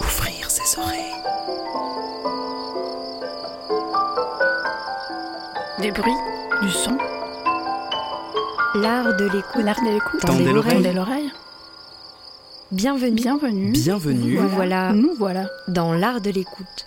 Ouvrir ses oreilles. Des bruits, du son, L'art de l'écoute. l'art de l'écoute. Tendez Tendez l'oreille. Tendez l'oreille. Bienvenue Bienvenue. Bienvenue. Nous voilà. Nous voilà. dans l'art de l'écoute,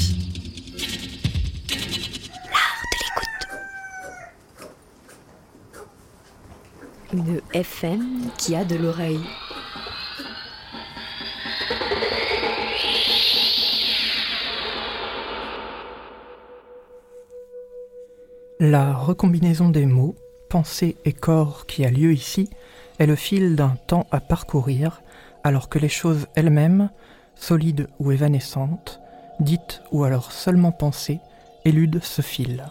Une FM qui a de l'oreille. La recombinaison des mots, pensée et corps qui a lieu ici est le fil d'un temps à parcourir, alors que les choses elles-mêmes, solides ou évanescentes, dites ou alors seulement pensées, éludent ce fil.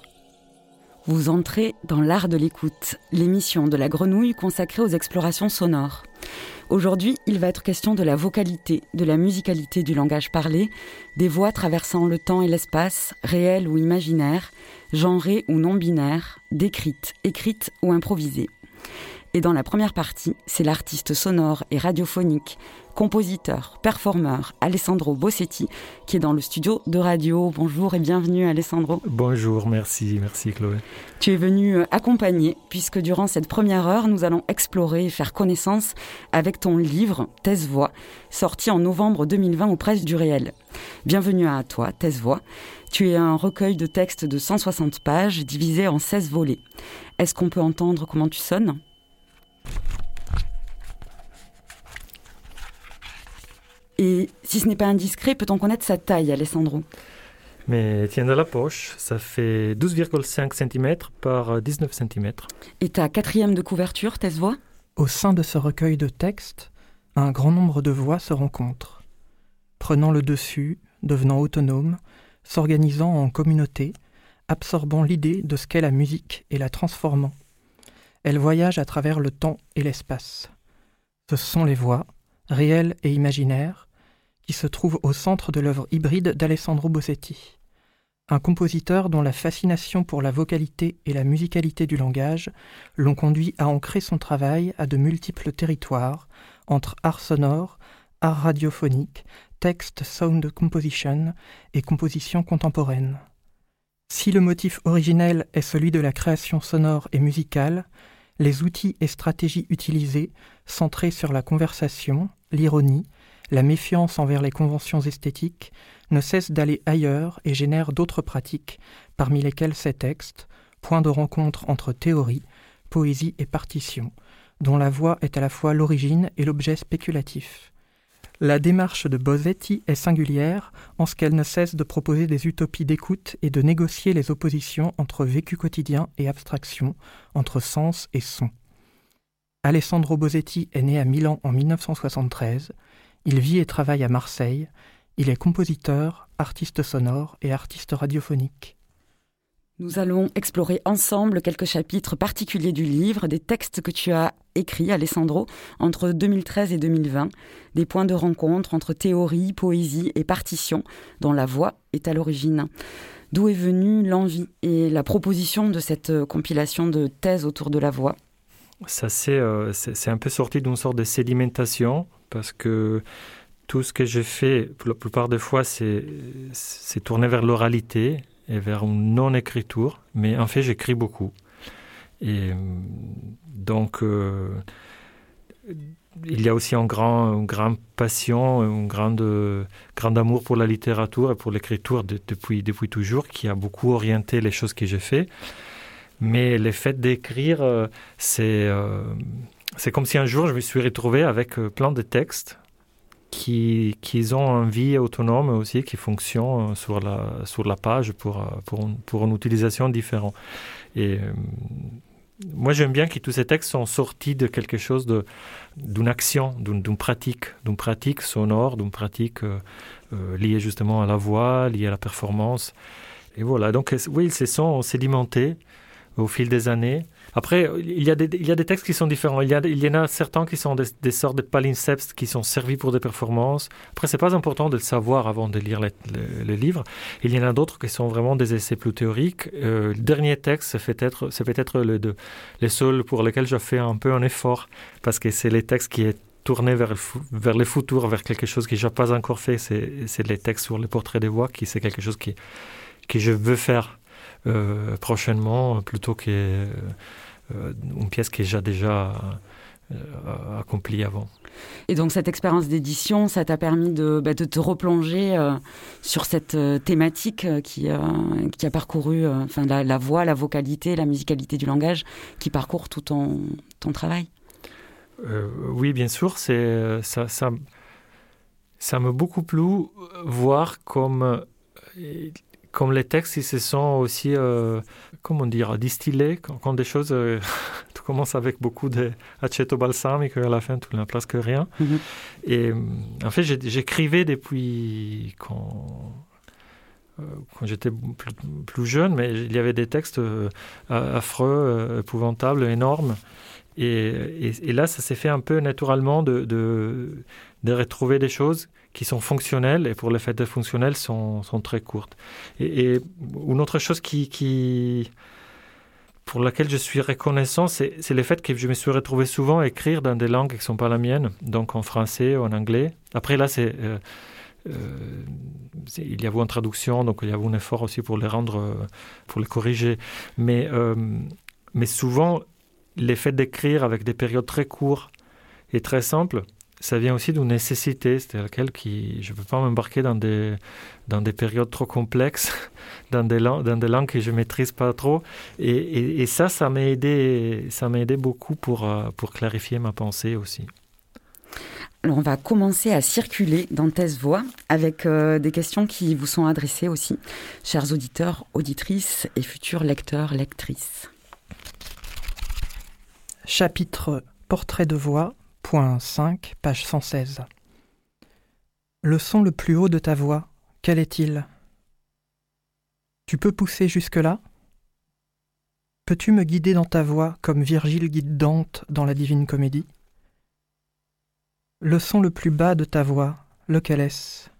Vous entrez dans l'art de l'écoute, l'émission de la grenouille consacrée aux explorations sonores. Aujourd'hui, il va être question de la vocalité, de la musicalité du langage parlé, des voix traversant le temps et l'espace, réelles ou imaginaires, genrées ou non binaires, décrites, écrites ou improvisées. Et dans la première partie, c'est l'artiste sonore et radiophonique, compositeur, performeur Alessandro Bossetti qui est dans le studio de radio. Bonjour et bienvenue Alessandro. Bonjour, merci, merci Chloé. Tu es venu euh, accompagner, puisque durant cette première heure, nous allons explorer et faire connaissance avec ton livre, Thèse Voix, sorti en novembre 2020 aux presses du réel. Bienvenue à toi, Thèse Voix. Tu es un recueil de textes de 160 pages, divisé en 16 volets. Est-ce qu'on peut entendre comment tu sonnes? Et si ce n'est pas indiscret, peut-on connaître sa taille, Alessandro? Mais tiens de la poche, ça fait 12,5 cm par 19 cm. Et ta quatrième de couverture, Thèse Voix? Au sein de ce recueil de textes, un grand nombre de voix se rencontrent, prenant le dessus, devenant autonomes, s'organisant en communauté, absorbant l'idée de ce qu'est la musique et la transformant. Elles voyagent à travers le temps et l'espace. Ce sont les voix, réelles et imaginaires, qui se trouvent au centre de l'œuvre hybride d'Alessandro Bossetti. Un compositeur dont la fascination pour la vocalité et la musicalité du langage l'ont conduit à ancrer son travail à de multiples territoires, entre art sonore, art radiophonique, texte sound composition et composition contemporaine. Si le motif originel est celui de la création sonore et musicale, les outils et stratégies utilisés, centrés sur la conversation, l'ironie, la méfiance envers les conventions esthétiques, ne cessent d'aller ailleurs et génèrent d'autres pratiques, parmi lesquelles ces textes, point de rencontre entre théorie, poésie et partition, dont la voix est à la fois l'origine et l'objet spéculatif. La démarche de Bosetti est singulière en ce qu'elle ne cesse de proposer des utopies d'écoute et de négocier les oppositions entre vécu quotidien et abstraction, entre sens et son. Alessandro Bosetti est né à Milan en 1973. Il vit et travaille à Marseille. Il est compositeur, artiste sonore et artiste radiophonique. Nous allons explorer ensemble quelques chapitres particuliers du livre, des textes que tu as écrits, Alessandro, entre 2013 et 2020, des points de rencontre entre théorie, poésie et partition, dont la voix est à l'origine. D'où est venue l'envie et la proposition de cette compilation de thèses autour de la voix? Ça, c'est euh, c'est- un peu sorti d'une sorte de sédimentation, parce que tout ce que j'ai fait, la plupart des fois, c'est c'est tourné vers l'oralité et vers une non-écriture, mais en fait, j'écris beaucoup. Et donc, euh, il y a aussi une grande passion, un grand, grand amour pour la littérature et pour l'écriture de- depuis, depuis toujours, qui a beaucoup orienté les choses que j'ai fait. Mais le fait d'écrire, euh, c'est euh, c'est comme si un jour je me suis retrouvé avec plein de textes qui, qui ont une vie autonome aussi, qui fonctionnent euh, sur la, sur la page pour, euh, pour, une, utilisation différente. Et euh, moi, j'aime bien que tous ces textes sont sortis de quelque chose d'une action, d'une pratique, d'une pratique sonore, d'une pratique liée justement à la voix, liée à la performance. Et voilà. Donc, oui, ils se sont sédimentés au fil des années. Après, il y, a des, textes qui sont différents. Il y, en a certains qui sont des, sortes de palimpsestes qui sont servis pour des performances. Après, c'est pas important de le savoir avant de lire les, livres. Il y en a d'autres qui sont vraiment des essais plus théoriques. Euh, le dernier texte, c'est peut-être, le, de, les seuls pour lesquels je fais un peu un effort parce que c'est les textes qui est tourné vers, vers le futur, vers quelque chose que je n'ai pas encore fait. C'est, les textes sur les portraits des voix qui c'est quelque chose qui, que je veux faire prochainement plutôt que euh, pièce qui est déjà, déjà euh, accomplie avant. Et donc cette expérience d'édition, ça t'a permis de, bah, de, te replonger sur cette thématique qui, qui a parcouru enfin, la, la, voix, la vocalité, la musicalité du langage, qui parcourt tout ton, ton travail? Oui, bien sûr. C'est, ça, ça, ça m'a beaucoup plu voir comme comme les textes, ils se sont aussi, euh, comment dire, distillés, quand, des choses, euh, tout commence avec beaucoup de aceto balsamique, et à la fin, tout n'a place que rien. Mhm. Et euh, en fait, j'écrivais depuis quand, quand j'étais plus, jeune, mais il y avait des textes affreux, épouvantables, énormes. Et, et, là, ça s'est fait un peu naturellement de, de, de retrouver des choses qui sont fonctionnelles et pour le fait de fonctionnelles sont, sont très courtes. Et, une autre chose qui, pour laquelle je suis reconnaissant, c'est, le fait que je me suis retrouvé souvent à écrire dans des langues qui ne sont pas la mienne, donc en français ou en anglais. Après là, c'est, euh, euh, il y a eu une traduction, donc il y a eu un effort aussi pour les rendre, euh, pour les corriger. Mais, mais souvent, le fait d'écrire avec des périodes très courtes et très simples, ça vient aussi d'une nécessité, c'est-à-dire laquelle qui, je ne peux pas m'embarquer dans des, dans des périodes trop complexes, dans des, langues, dans des langues que je ne maîtrise pas trop. Et, et, ça, ça m'a aidé, ça m'a aidé beaucoup pour, euh, pour clarifier ma pensée aussi. Alors on va commencer à circuler dans Thèse Voix avec euh, des questions qui vous sont adressées aussi, chers auditeurs, auditrices et futurs lecteurs, lectrices. Chapitre Portrait de voix Point 5, page 116. Le son le plus haut de ta voix, quel est-il? Tu peux pousser jusque-là? Peux-tu me guider dans ta voix comme Virgile guide Dante dans la Divine Comédie? Le son le plus bas de ta voix, lequel est-ce?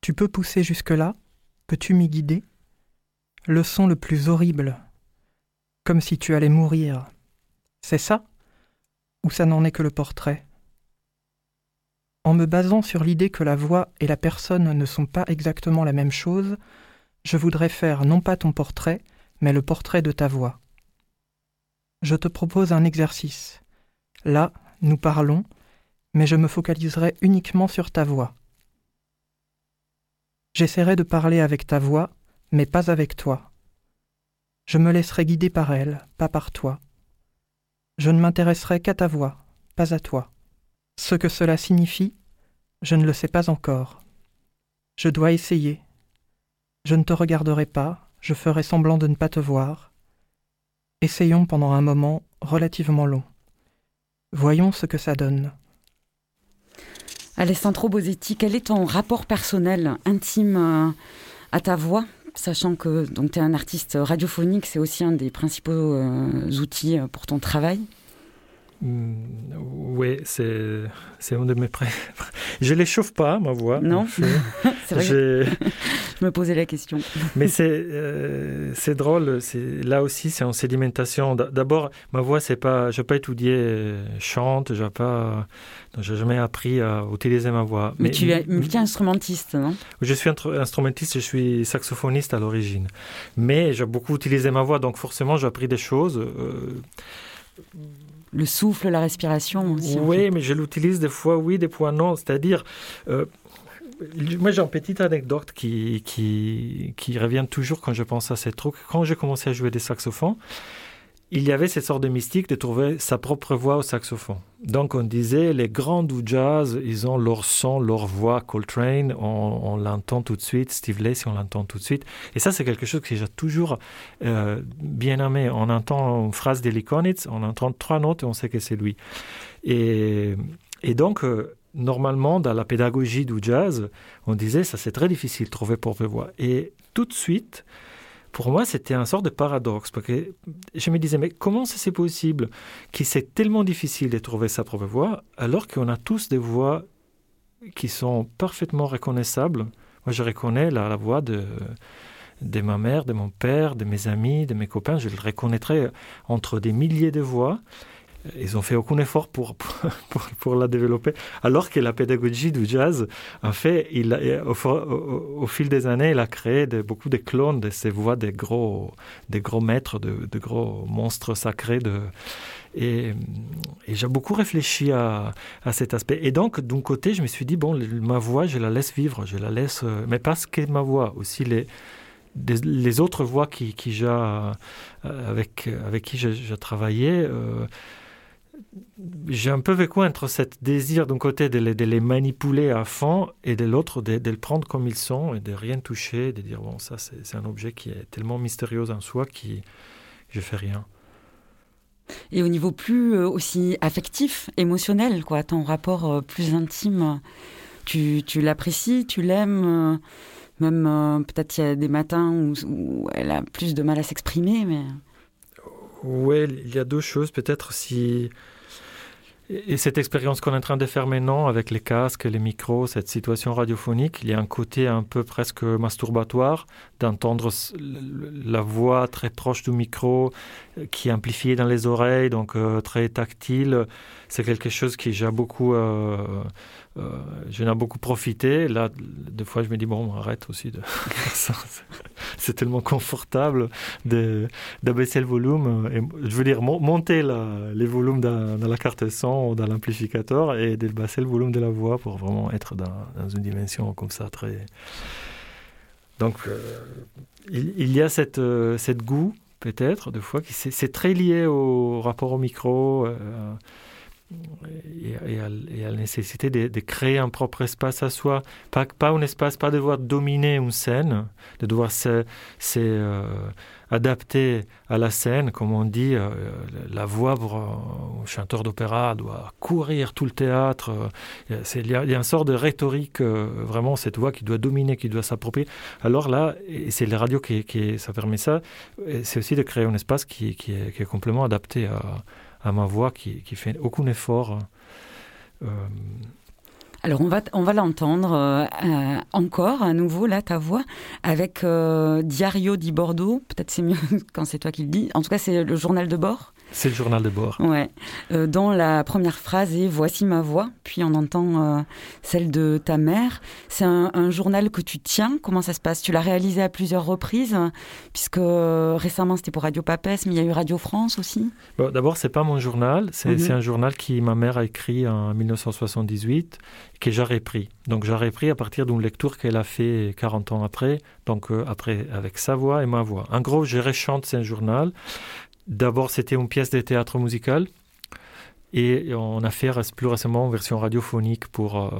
Tu peux pousser jusque-là? Peux-tu m'y guider? Le son le plus horrible, comme si tu allais mourir. C'est ça? Ou ça n'en est que le portrait En me basant sur l'idée que la voix et la personne ne sont pas exactement la même chose, je voudrais faire non pas ton portrait, mais le portrait de ta voix. Je te propose un exercice. Là, nous parlons, mais je me focaliserai uniquement sur ta voix. J'essaierai de parler avec ta voix, mais pas avec toi. Je me laisserai guider par elle, pas par toi. Je ne m'intéresserai qu'à ta voix, pas à toi. Ce que cela signifie, je ne le sais pas encore. Je dois essayer. Je ne te regarderai pas, je ferai semblant de ne pas te voir. Essayons pendant un moment relativement long. Voyons ce que ça donne. Alessandro Bosetti, quel est ton rapport personnel, intime euh, à ta voix? Sachant que tu es un artiste radiophonique, c'est aussi un des principaux euh, outils euh, pour ton travail oui, c'est, c'est un de mes prêts. Je les chauffe pas, ma voix. Non, c'est vrai. Je me posais la question. Mais c'est, euh, c'est drôle. C'est, là aussi, c'est en sédimentation. D'abord, ma voix, c'est pas. Je n'ai pas étudié chante. Je n'ai pas. j'ai jamais appris à utiliser ma voix. Mais, tu es, es instrumentiste, non? Je suis instrumentiste. Je suis saxophoniste à l'origine. Mais j'ai beaucoup utilisé ma voix, donc forcément, j'ai appris des choses. Euh, le souffle, la respiration aussi. Oui, mais je l'utilise des fois oui, des fois non. C'est-à-dire, euh, moi j'ai une petite anecdote qui, qui, qui revient toujours quand je pense à ces trucs. Quand j'ai commencé à jouer des saxophones, il y avait cette sorte de mystique de trouver sa propre voix au saxophone. Donc on disait, les grands du jazz, ils ont leur son, leur voix. Coltrane, on, l'entend tout de suite. Steve Lacy, on l'entend tout de suite. Et ça, c'est quelque chose que j'ai toujours euh, bien aimé. On entend une phrase d'Eli on entend trois notes et on sait que c'est lui. Et, donc, euh, normalement, dans la pédagogie du jazz, on disait, ça c'est très difficile trouver propre voix. Et tout de suite, pour moi, c'était un sort de paradoxe, parce que je me disais, mais comment c'est possible que c'est tellement difficile de trouver sa propre voix, alors qu'on a tous des voix qui sont parfaitement reconnaissables. Moi, je reconnais la, voix de, de ma mère, de mon père, de mes amis, de mes copains, je le reconnaîtrais entre des milliers de voix ils ont fait aucun effort pour, pour, pour, la développer, alors que la pédagogie du jazz, en fait, il au, au, fil des années, il a créé beaucoup de clones de ces voix des gros, des gros maîtres, de, gros monstres sacrés. Et, j'ai beaucoup réfléchi à, à, cet aspect. Et donc, d'un côté, je me suis dit, bon, ma voix, je la laisse vivre, je la laisse, euh, mais pas ce qu'est ma voix, aussi les, les autres voix qui, qui euh, avec, avec qui j'ai travaillé. Euh, j'ai un peu vécu entre cet désir d'un côté de les, manipuler à fond et de l'autre de, les prendre comme ils sont et de rien toucher, de dire bon ça c'est un objet qui est tellement mystérieux en soi qui je fais rien. Et au niveau plus euh, aussi affectif, émotionnel, quoi, ton rapport euh, plus intime, tu, tu l'apprécies, tu l'aimes, euh, même peut-être il y a des matins où, où, elle a plus de mal à s'exprimer, mais. Oui, il y a deux choses. Peut-être si et cette expérience qu'on est en train de faire maintenant avec les casques, les micros, cette situation radiophonique, il y a un côté un peu presque masturbatoire d'entendre la voix très proche du micro qui est amplifiée dans les oreilles, donc euh, très tactile. C'est quelque chose qui j'ai beaucoup, euh, euh, j'en ai beaucoup profité. Là, des fois, je me dis bon, arrête aussi de. C'est tellement confortable d'abaisser le volume. Et, je veux dire monter les volumes dans, la carte son ou dans l'amplificateur et de baisser le volume de la voix pour vraiment être dans, une dimension comme ça très donc, euh, il, y a cette, euh, cette goût, peut-être, de fois, c'est très lié au rapport au micro euh, et, à, la nécessité de, créer un propre espace à soi. Pas, un espace, pas devoir dominer une scène, de devoir se, adapté à la scène, comme on dit, euh, la voix pour un chanteur d'opéra doit courir tout le théâtre. Euh, il y, a, une sorte de rhétorique, euh, vraiment, cette voix qui doit dominer, qui doit s'approprier. Alors là, c'est les radios qui, qui, ça permet ça, c'est aussi de créer un espace qui, qui est, complètement adapté à, à, ma voix, qui, qui fait aucun effort. Alors on va, on va l'entendre euh, euh, encore à nouveau, là, ta voix, avec euh, Diario di Bordeaux. Peut-être c'est mieux quand c'est toi qui le dis. En tout cas, c'est le journal de bord. C'est le journal de bord. Ouais. Euh, dans la première phrase est Voici ma voix, puis on entend euh, celle de ta mère. C'est un, journal que tu tiens. Comment ça se passe? Tu l'as réalisé à plusieurs reprises, puisque euh, récemment c'était pour Radio Papès, mais il y a eu Radio France aussi. Bon, D'abord, c'est pas mon journal. C'est mhm. un journal qui ma mère a écrit en 1978, que j'ai repris. Donc j'ai repris à partir d'une lecture qu'elle a fait 40 ans après, donc après avec sa voix et ma voix. En gros, je rechante ce journal. D'abord, c'était une pièce de théâtre musical. Et on a fait plus récemment une version radiophonique pour, euh,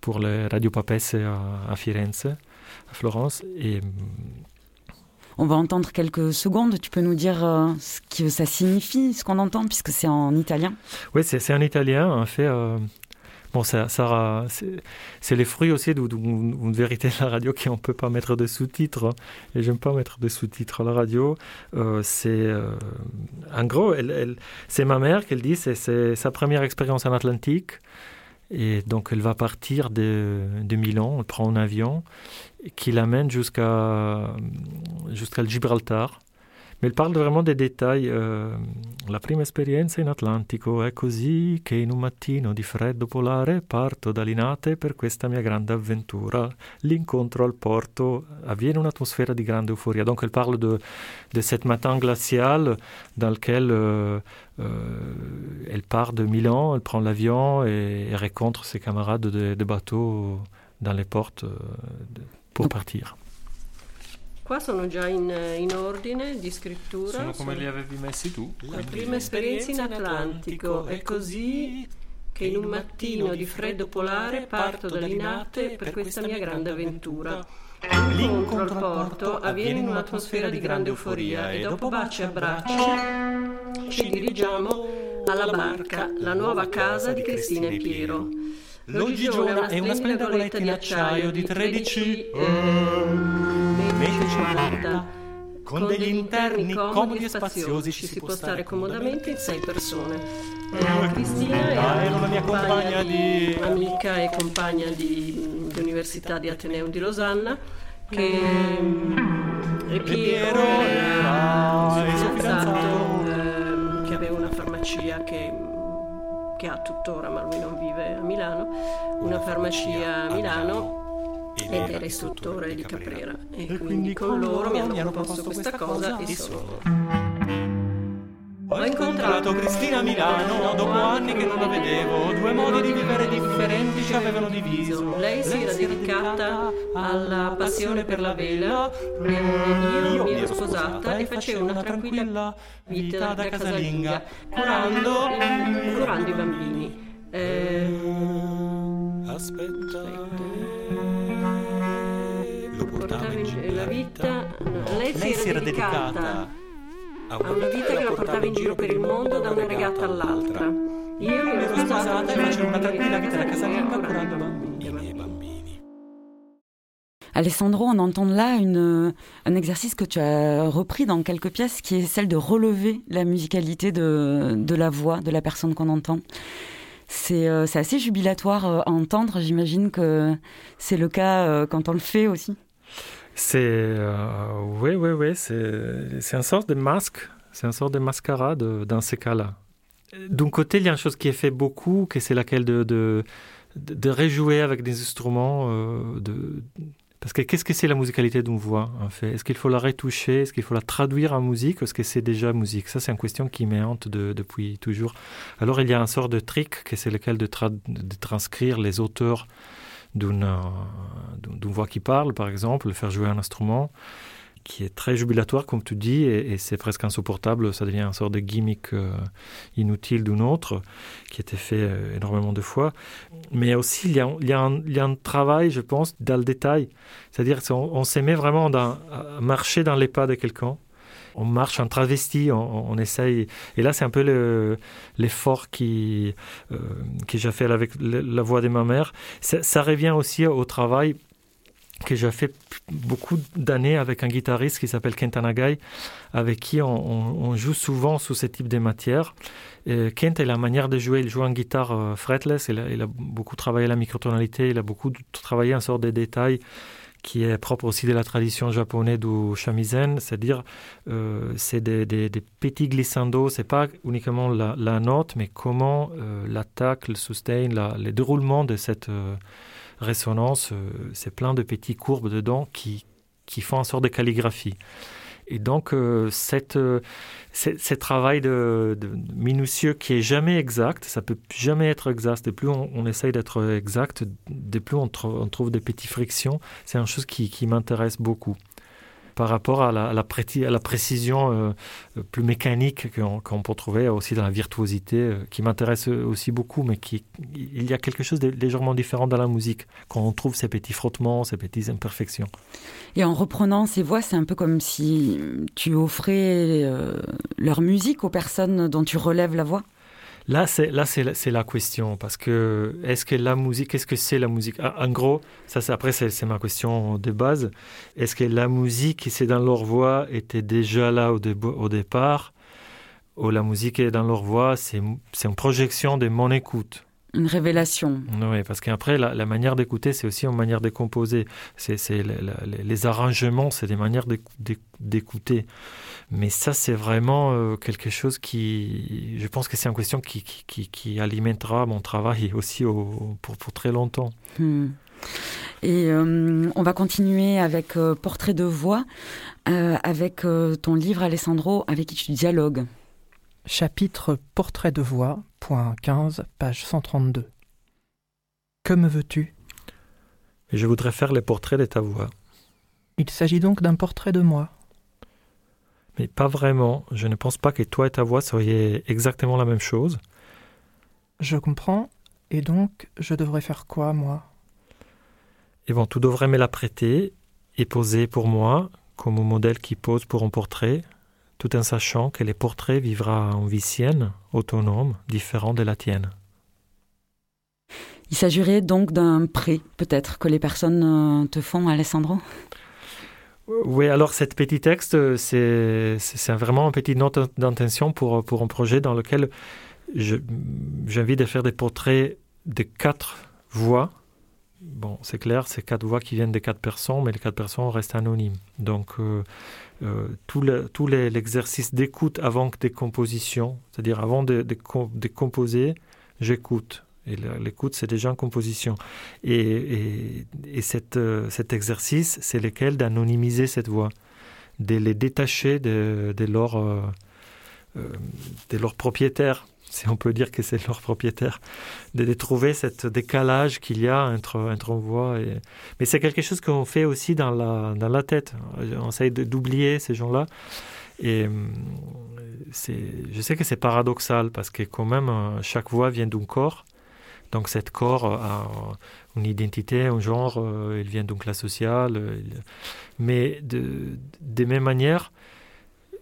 pour le Radio Papesse à, à, Firenze, à Florence. Et... On va entendre quelques secondes. Tu peux nous dire euh, ce que ça signifie, ce qu'on entend, puisque c'est en italien? Oui, c'est en italien. En fait, euh, Bon, ça, c'est les fruits aussi d'une vérité de la radio qu'on ne peut pas mettre de sous-titres. Hein. Et j'aime pas mettre de sous-titres la radio. Euh, c'est euh, en gros, c'est ma mère qu'elle dit, c'est sa première expérience en Atlantique. Et donc, elle va partir de, de Milan, elle prend un avion qui l'amène jusqu'à jusqu'à Gibraltar. Mais il parle vraiment des détails. Euh, la prima esperienza in Atlantico è così che in un mattino di freddo polare parto da Linate per questa mia grande avventura. L'incontro al porto avviene un'atmosfera di grande euforia. Donc elle parle de, de cet matin glacial dans lequel euh, euh, elle part de Milan, elle prend l'avion et, et, rencontre ses camarades de, de bateau dans les portes de, pour partir. Qua sono già in, in ordine di scrittura. Sono come li avevi messi tu. La prima esperienza in Atlantico è così che in un mattino di freddo polare parto da Linate per questa mia grande avventura. L'incontro al porto avviene in un'atmosfera di grande euforia e dopo baci e abbracci ci dirigiamo alla barca, la nuova casa di Cristina e Piero. L'Ogigiona è una splendida goletta di acciaio di 13 eh, metri 50 con degli interni comodi e spaziosi ci si può stare comodamente in sei persone. Eh, Cristina è la mia compagna di... amica e compagna di, di Università di Ateneo di Losanna che e Piero era il suo fidanzato eh, che aveva una farmacia che, che ha tuttora ma lui non vive a Milano una farmacia a Milano ed era istruttore di Caprera. E quindi con loro mi hanno proposto questa cosa e sono ho incontrato Cristina a Milano dopo anni che non la vedevo. Due modi di vivere differenti ci avevano diviso. Lei si era dedicata alla passione per la vela, e io mi ero sposata e facevo una tranquilla vita da casalinga, curando, curando i bambini. Eh, Aspetta. Lo portava in la vita. Lei si era dedicata a una vita che la portava in giro per il mondo da una regata all'altra. Io mi ero sposata e facevo una tranquilla vita da casalinga curando i miei bambini. Alessandro, on entend là une, un exercice que tu as repris dans quelques pièces, qui est celle de relever la musicalité de, de la voix de la personne qu'on entend. C'est euh, assez jubilatoire euh, à entendre, j'imagine que c'est le cas euh, quand on le fait aussi. C'est oui, oui, oui, c'est un sort de masque, c'est un sort de mascarade dans ces cas-là. D'un côté, il y a une chose qui est fait beaucoup, que c'est laquelle de, de, de rejouer avec des instruments. Euh, de, parce que qu'est-ce que c'est la musicalité d'une voix, en fait? Est-ce qu'il faut la retoucher? Est-ce qu'il faut la traduire en musique? Est-ce que c'est déjà musique? Ça, c'est une question qui me hante de, depuis toujours. Alors, il y a un sort de trick, que c'est lequel de transcrire les auteurs d'une voix qui parle, par exemple, faire jouer un instrument qui est très jubilatoire, comme tu dis, et, c'est presque insupportable. Ça devient une sorte de gimmick euh, inutile d'une autre, qui était fait euh, énormément de fois. Mais aussi, il y, a, il, y a un, il y, a un, travail, je pense, dans le détail. C'est-à-dire qu'on on met vraiment à marcher dans les pas de quelqu'un on marche en travesti, on, essaye. Et là, c'est un peu l'effort le, qui, euh, que j'ai fait avec la voix de ma mère. Ça, revient aussi au travail que j'ai fait beaucoup d'années avec un guitariste qui s'appelle Kent Anagai, avec qui on, joue souvent sous ce type de matière. Et Kent a la manière de jouer, il joue en guitare euh, fretless, il a, il a, beaucoup travaillé la microtonalité, il a beaucoup travaillé en sorte de détails qui est propre aussi de la tradition japonaise du shamisen, c'est-à-dire euh, c'est des, des, des, petits glissando, c'est pas uniquement la, la, note, mais comment euh, l'attaque, le sustain, la, le déroulement de cette euh, résonance, c'est plein de petits courbes dedans qui, qui font une sorte de calligraphie. Et donc, euh, cette, euh, ce travail de, minutieux qui est jamais exact, ça peut jamais être exact. De plus on, essaye d'être exact, de plus on, tr on, trouve des petites frictions. C'est une chose qui m'intéresse beaucoup par rapport à la, précision euh, plus mécanique qu'on qu peut trouver aussi dans la virtuosité, euh, qui m'intéresse aussi beaucoup, mais qui, il y a quelque chose de légèrement différent dans la musique, quand on trouve ces petits frottements, ces petites imperfections. Et en reprenant ces voix, c'est un peu comme si tu offrais euh, leur musique aux personnes dont tu relèves la voix? Là, c'est là, c'est la, la question parce que est-ce que la musique, qu'est-ce que c'est la musique? En gros, ça, après, c'est ma question de base. Est-ce que la musique, c'est dans leur voix, était déjà là au, au départ, ou la musique est dans leur voix, c'est une projection de mon écoute? Une révélation. Oui, parce qu'après, la, la, manière d'écouter, c'est aussi une manière de composer. C'est, les, les arrangements, c'est des manières d'écouter. Mais ça, c'est vraiment euh, quelque chose qui, je pense que c'est une question qui, qui, qui, alimentera mon travail aussi au, pour, pour, très longtemps. Hmm. Et euh, on va continuer avec euh, Portrait de voix, euh, avec ton livre, Alessandro, avec qui tu dialogues. Chapitre Portrait de voix, point 15, page 132. Que me veux-tu? Je voudrais faire les portraits de ta voix. Il s'agit donc d'un portrait de moi. Mais pas vraiment. Je ne pense pas que toi et ta voix soyez exactement la même chose. Je comprends. Et donc, je devrais faire quoi, moi? Et bon, tu devrais me la prêter et poser pour moi comme modèle qui pose pour un portrait, tout en sachant que les portraits vivra en vie sienne, autonome, différent de la tienne. Il s'agirait donc d'un prêt, peut-être, que les personnes euh, te font, Alessandro? Oui, alors cet petit texte, c'est vraiment un petit note d'intention pour, pour un projet dans lequel j'ai envie de faire des portraits de quatre voix. Bon, c'est clair, c'est quatre voix qui viennent de quatre personnes, mais les quatre personnes restent anonymes. Donc, euh, euh, tout l'exercice d'écoute avant des compositions, c'est-à-dire avant de, composer, j'écoute. Et l'écoute, c'est déjà en composition. Et, euh, cet exercice, c'est lequel? D'anonymiser cette voix, de les détacher de, de leur, euh, euh, de leur propriétaire, si on peut dire que c'est leur propriétaire, de, trouver ce décalage qu'il y a entre, entre une voix et... Mais c'est quelque chose qu'on fait aussi dans la, dans la tête. On essaye d'oublier ces gens-là. Et je sais que c'est paradoxal parce que quand même, chaque voix vient d'un corps. Donc cet corps a une identité, un genre, euh, il vient d'une classe sociale. Mais de, de même manière,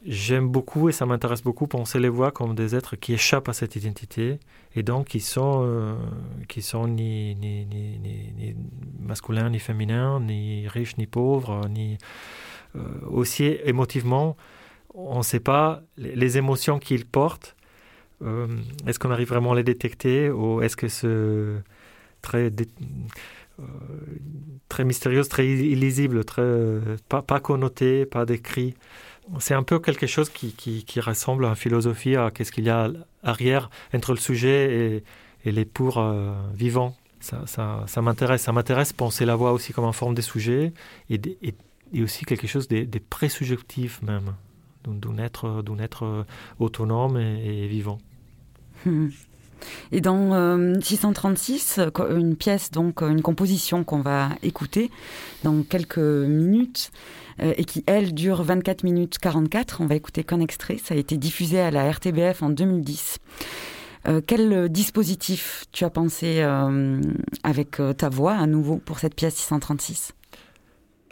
j'aime beaucoup et ça m'intéresse beaucoup penser les voix comme des êtres qui échappent à cette identité et donc qui sont, euh, qui sont ni, ni, ni, ni, masculins ni féminins, ni riches ni pauvres, ni euh, aussi émotivement, on ne sait pas les émotions qu'ils portent. Euh, est-ce qu'on arrive vraiment à les détecter ou est-ce que c'est très, euh, très mystérieuse, très illisible, très, pas connoté, pas décrit c'est un peu quelque chose qui, qui, ressemble à philosophie, à qu'est-ce qu'il y a arrière entre le sujet et, les pour euh, vivants. Ça, ça, ça m'intéresse. Ça m'intéresse penser la voix aussi comme en forme des sujets et, et, aussi quelque chose des, des présubjectifs même d'un être, être autonome et, vivant. Hmm. Et dans 636, euh, une pièce, donc une composition qu'on va écouter dans quelques minutes euh, et qui, elle, dure 24 minutes 44, on va écouter qu'un extrait, ça a été diffusé à la RTBF en 2010. Euh, quel dispositif tu as pensé avec ta voix à nouveau pour cette pièce 636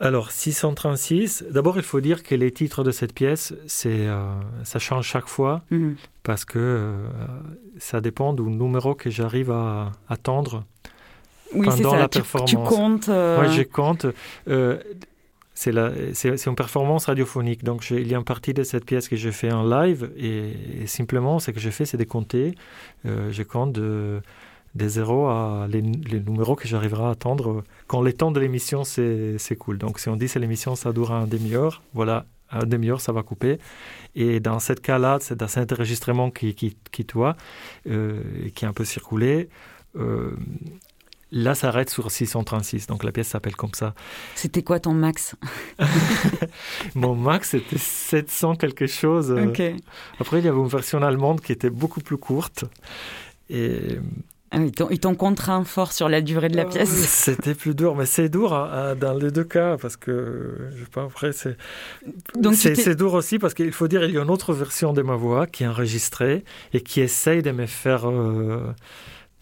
alors, 636, d'abord, il faut dire que les titres de cette pièce, c'est, euh, ça change chaque fois mhm. parce que euh, ça dépend du numéro que j'arrive à attendre pendant la performance. Tu comptes euh... je compte. Euh, c'est, la, c'est, une performance radiophonique. Donc, il y a une partie de cette pièce que je fais en live et, simplement, ce que je fais, c'est de compter. je compte de des zéros à les, numéros que j'arriverai à attendre quand les temps de l'émission s'écoulent. Donc si on dit que l'émission ça dure un demi-heure, voilà, un demi-heure ça va couper. Et dans ce cas-là, c'est dans cet enregistrement qui, qui, qui toi, euh, qui est un peu circulé, euh, Là, ça arrête sur 636, donc la pièce s'appelle comme ça. C'était quoi ton max? Mon max, c'était 700 quelque chose. Après, il y avait une version allemande qui était beaucoup plus courte. Et ils t'ont contraint fort sur la durée de la pièce. C'était plus dur, mais c'est dur hein, hein, dans les deux cas parce que je sais pas après c'est c'est dur aussi parce qu'il faut dire il y a une autre version de ma voix qui est enregistrée et qui essaye de me faire euh,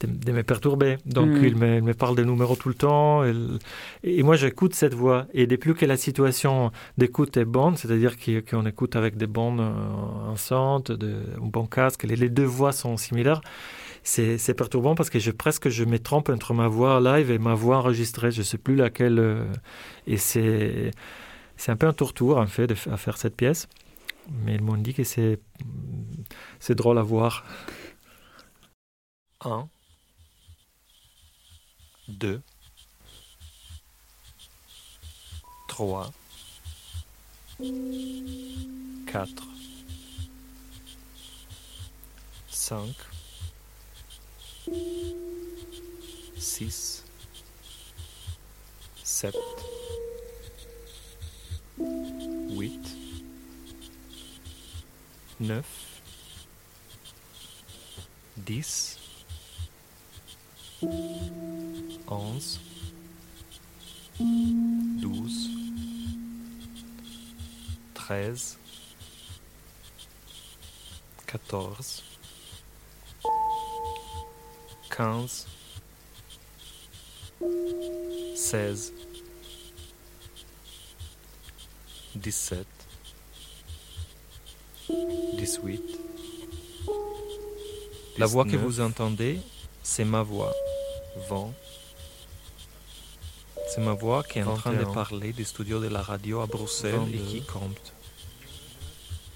de, me perturber. Donc hmm. il, me, parle des numéros tout le temps et, moi j'écoute cette voix et depuis que la situation d'écoute est bonne, c'est-à-dire qu'on écoute avec des bonnes euh, enceintes, de, un bon casque, les deux voix sont similaires c'est perturbant parce que je, presque je me trompe entre ma voix live et ma voix enregistrée. Je ne sais plus laquelle. Euh, et c'est un peu un tour-tour, en fait, de, à faire cette pièce. Mais ils m'ont dit que c'est drôle à voir. Un. Deux. Trois. Quatre. Cinq. 6, 7, 8, 9, 10, 11, 12, 13, 14, 15, 16, 17, 18. La voix que vous entendez, c'est ma voix. 20. C'est ma voix qui est en train de 21. parler des studios de la radio à Bruxelles et 22. qui compte.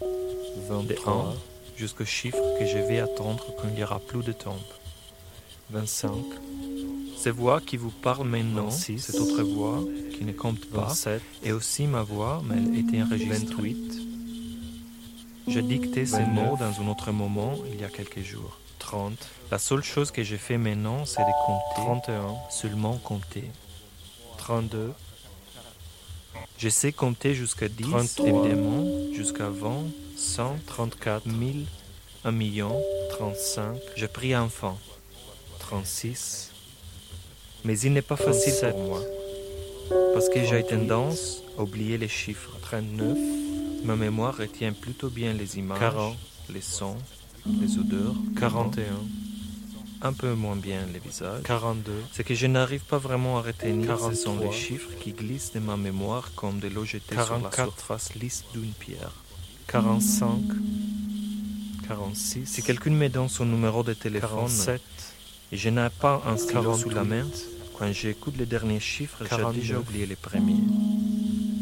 De 23, 1 jusqu'au chiffre que je vais attendre quand il n'y aura plus de tombes. 25, Ces voix qui vous parlent maintenant, 26, cette autre voix qui ne compte pas, 27, et aussi ma voix, mais elle était enregistrée. 28, J'ai dicté ces 29, mots dans un autre moment, il y a quelques jours. 30, La seule chose que j'ai fait maintenant, c'est de compter, 31, seulement compter. 32, Je sais compter jusqu'à 10, 33, évidemment, jusqu'à 20, 100, 34, 1000, 1 million. 35, J'ai pris enfant. 36, Mais il n'est pas facile 37, pour moi, parce que j'ai 38, tendance à oublier les chiffres. 39, Ma mémoire retient plutôt bien les images, 40, les sons, les odeurs, 41, un. Peu moins bien les visages. 42, C'est que je n'arrive pas vraiment à retenir, ce sont 43, les chiffres qui glissent de ma mémoire comme de l'eau jetée sur la 44, surface lisse d'une pierre. 45, 46, Si quelqu'un me donne son numéro de téléphone 47, et je n'ai pas un stylo sous la 48, main, quand j'écoute les derniers chiffres, j'ai 49, déjà oublié les premiers.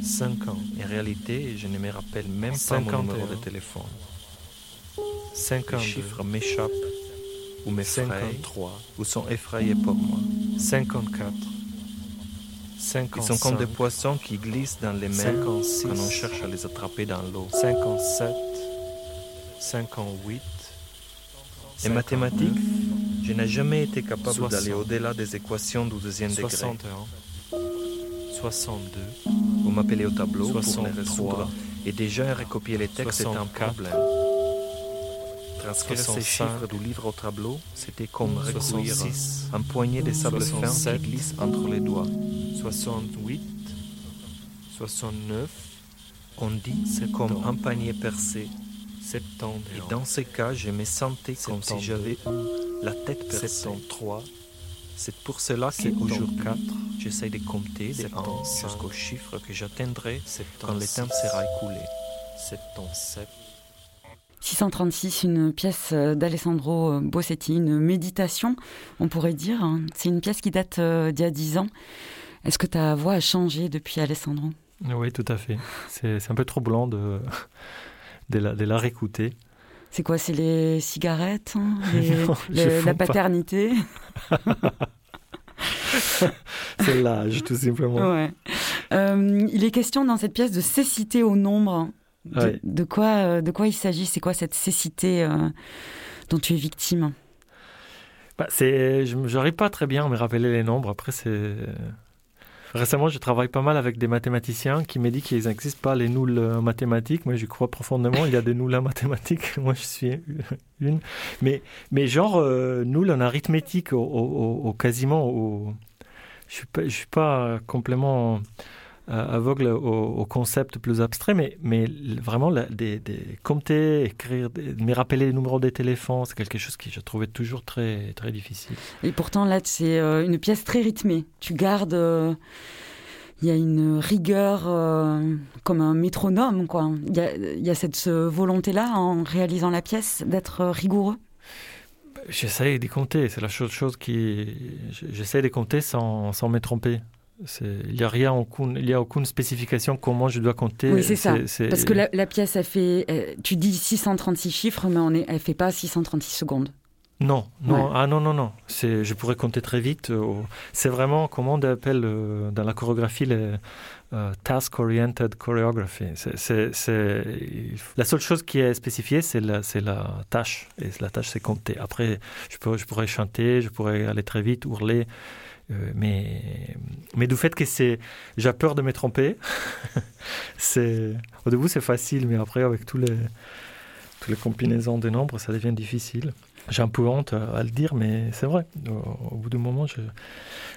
50, En réalité, je ne me rappelle même pas mon 51, numéro de téléphone. Les 52, chiffres m'échappent ou m'effraient. 53, ou sont effrayés pour moi. 54, Ils 55, sont comme des poissons qui glissent dans les mers 56, quand on cherche à les attraper dans l'eau. 57, 58, En mathématiques, je n'ai jamais été capable 60, d'aller au-delà des équations du deuxième degré. 61, 62, Vous m'appelez au tableau pour les 63, et déjà recopier les textes est un 64, problème. Transcrire ces 65, chiffres du livre au tableau, c'était comme recueillir 66, un poignet de sable fin 67, qui glisse entre les doigts. 68, 69, On dit c'est comme un panier percé. 71, Et dans ces cas, je me sentais comme si 72, j'avais eu la tête percée. 73, C'est pour cela qu'aujourd'hui, 74, j'essaie de compter de 1 75, jusqu'au chiffre que j'atteindrai quand le 76, temps sera écoulé. 77, 636, une pièce euh, d'Alessandro Bossetti, une méditation, on pourrait dire. hein. C'est une pièce qui date euh, d'il y a 10 ans. Est-ce que ta voix a changé depuis Alessandro? Oui, tout à fait. C'est c'est un peu troublant de, de, la, de la réécouter. C'est quoi C'est les cigarettes hein Les- Non, je le- fume La paternité C'est l'âge, tout simplement. Ouais. Euh, il est question dans cette pièce de cécité au nombre. De, Ouais. de quoi, euh, de quoi il s'agit? C'est quoi cette cécité euh, dont tu es victime? Bah, c'est, je n'arrive pas très bien à me rappeler les nombres. Après, c'est... Récemment, je travaille pas mal avec des mathématiciens qui me disent qu'il n'existe pas les nuls en mathématiques. Moi, je crois profondément il y a des nuls mathématiques. Moi, je suis une. Mais, mais genre, euh, nul en arithmétique, au, quasiment. Je ne suis, pas- complètement euh, aveugle au, au concept plus abstrait, mais, mais vraiment, la- des, des compter, écrire, des- me rappeler les numéros des téléphones, c'est quelque chose que je trouvais toujours très, très difficile. Et pourtant, là, c'est euh, une pièce très rythmée. Tu gardes. euh, Il y a une rigueur euh, comme un métronome, quoi. Il y a, il y a cette euh, volonté-là, en réalisant la pièce, d'être euh, rigoureux? J'essaie de compter, c'est la chose, chose qui. J'essaie de compter sans, sans me tromper. Il n'y a rien, aucune, il y a aucune spécification comment je dois compter. Oui, c'est ça. Parce que la, la pièce, elle fait. euh, tu dis 636 chiffres, mais on est, elle fait pas 636 secondes. Non, non, Ouais. ah non, non, non. C'est, je pourrais compter très vite. euh, C'est vraiment, comment on appelle euh, dans la chorégraphie le euh, task-oriented choreography. C'est, la seule chose qui est spécifiée, c'est la, c'est la tâche. Et la tâche, c'est compter. Après, je, peux, je pourrais chanter, je pourrais aller très vite, hurler. Euh, mais, mais du fait que c'est, j'ai peur de me tromper, c'est, au début c'est facile, mais après avec tous les, toutes les combinaisons de nombres, ça devient difficile. J'ai un peu honte à le dire, mais c'est vrai. Au, au bout d'un moment, je-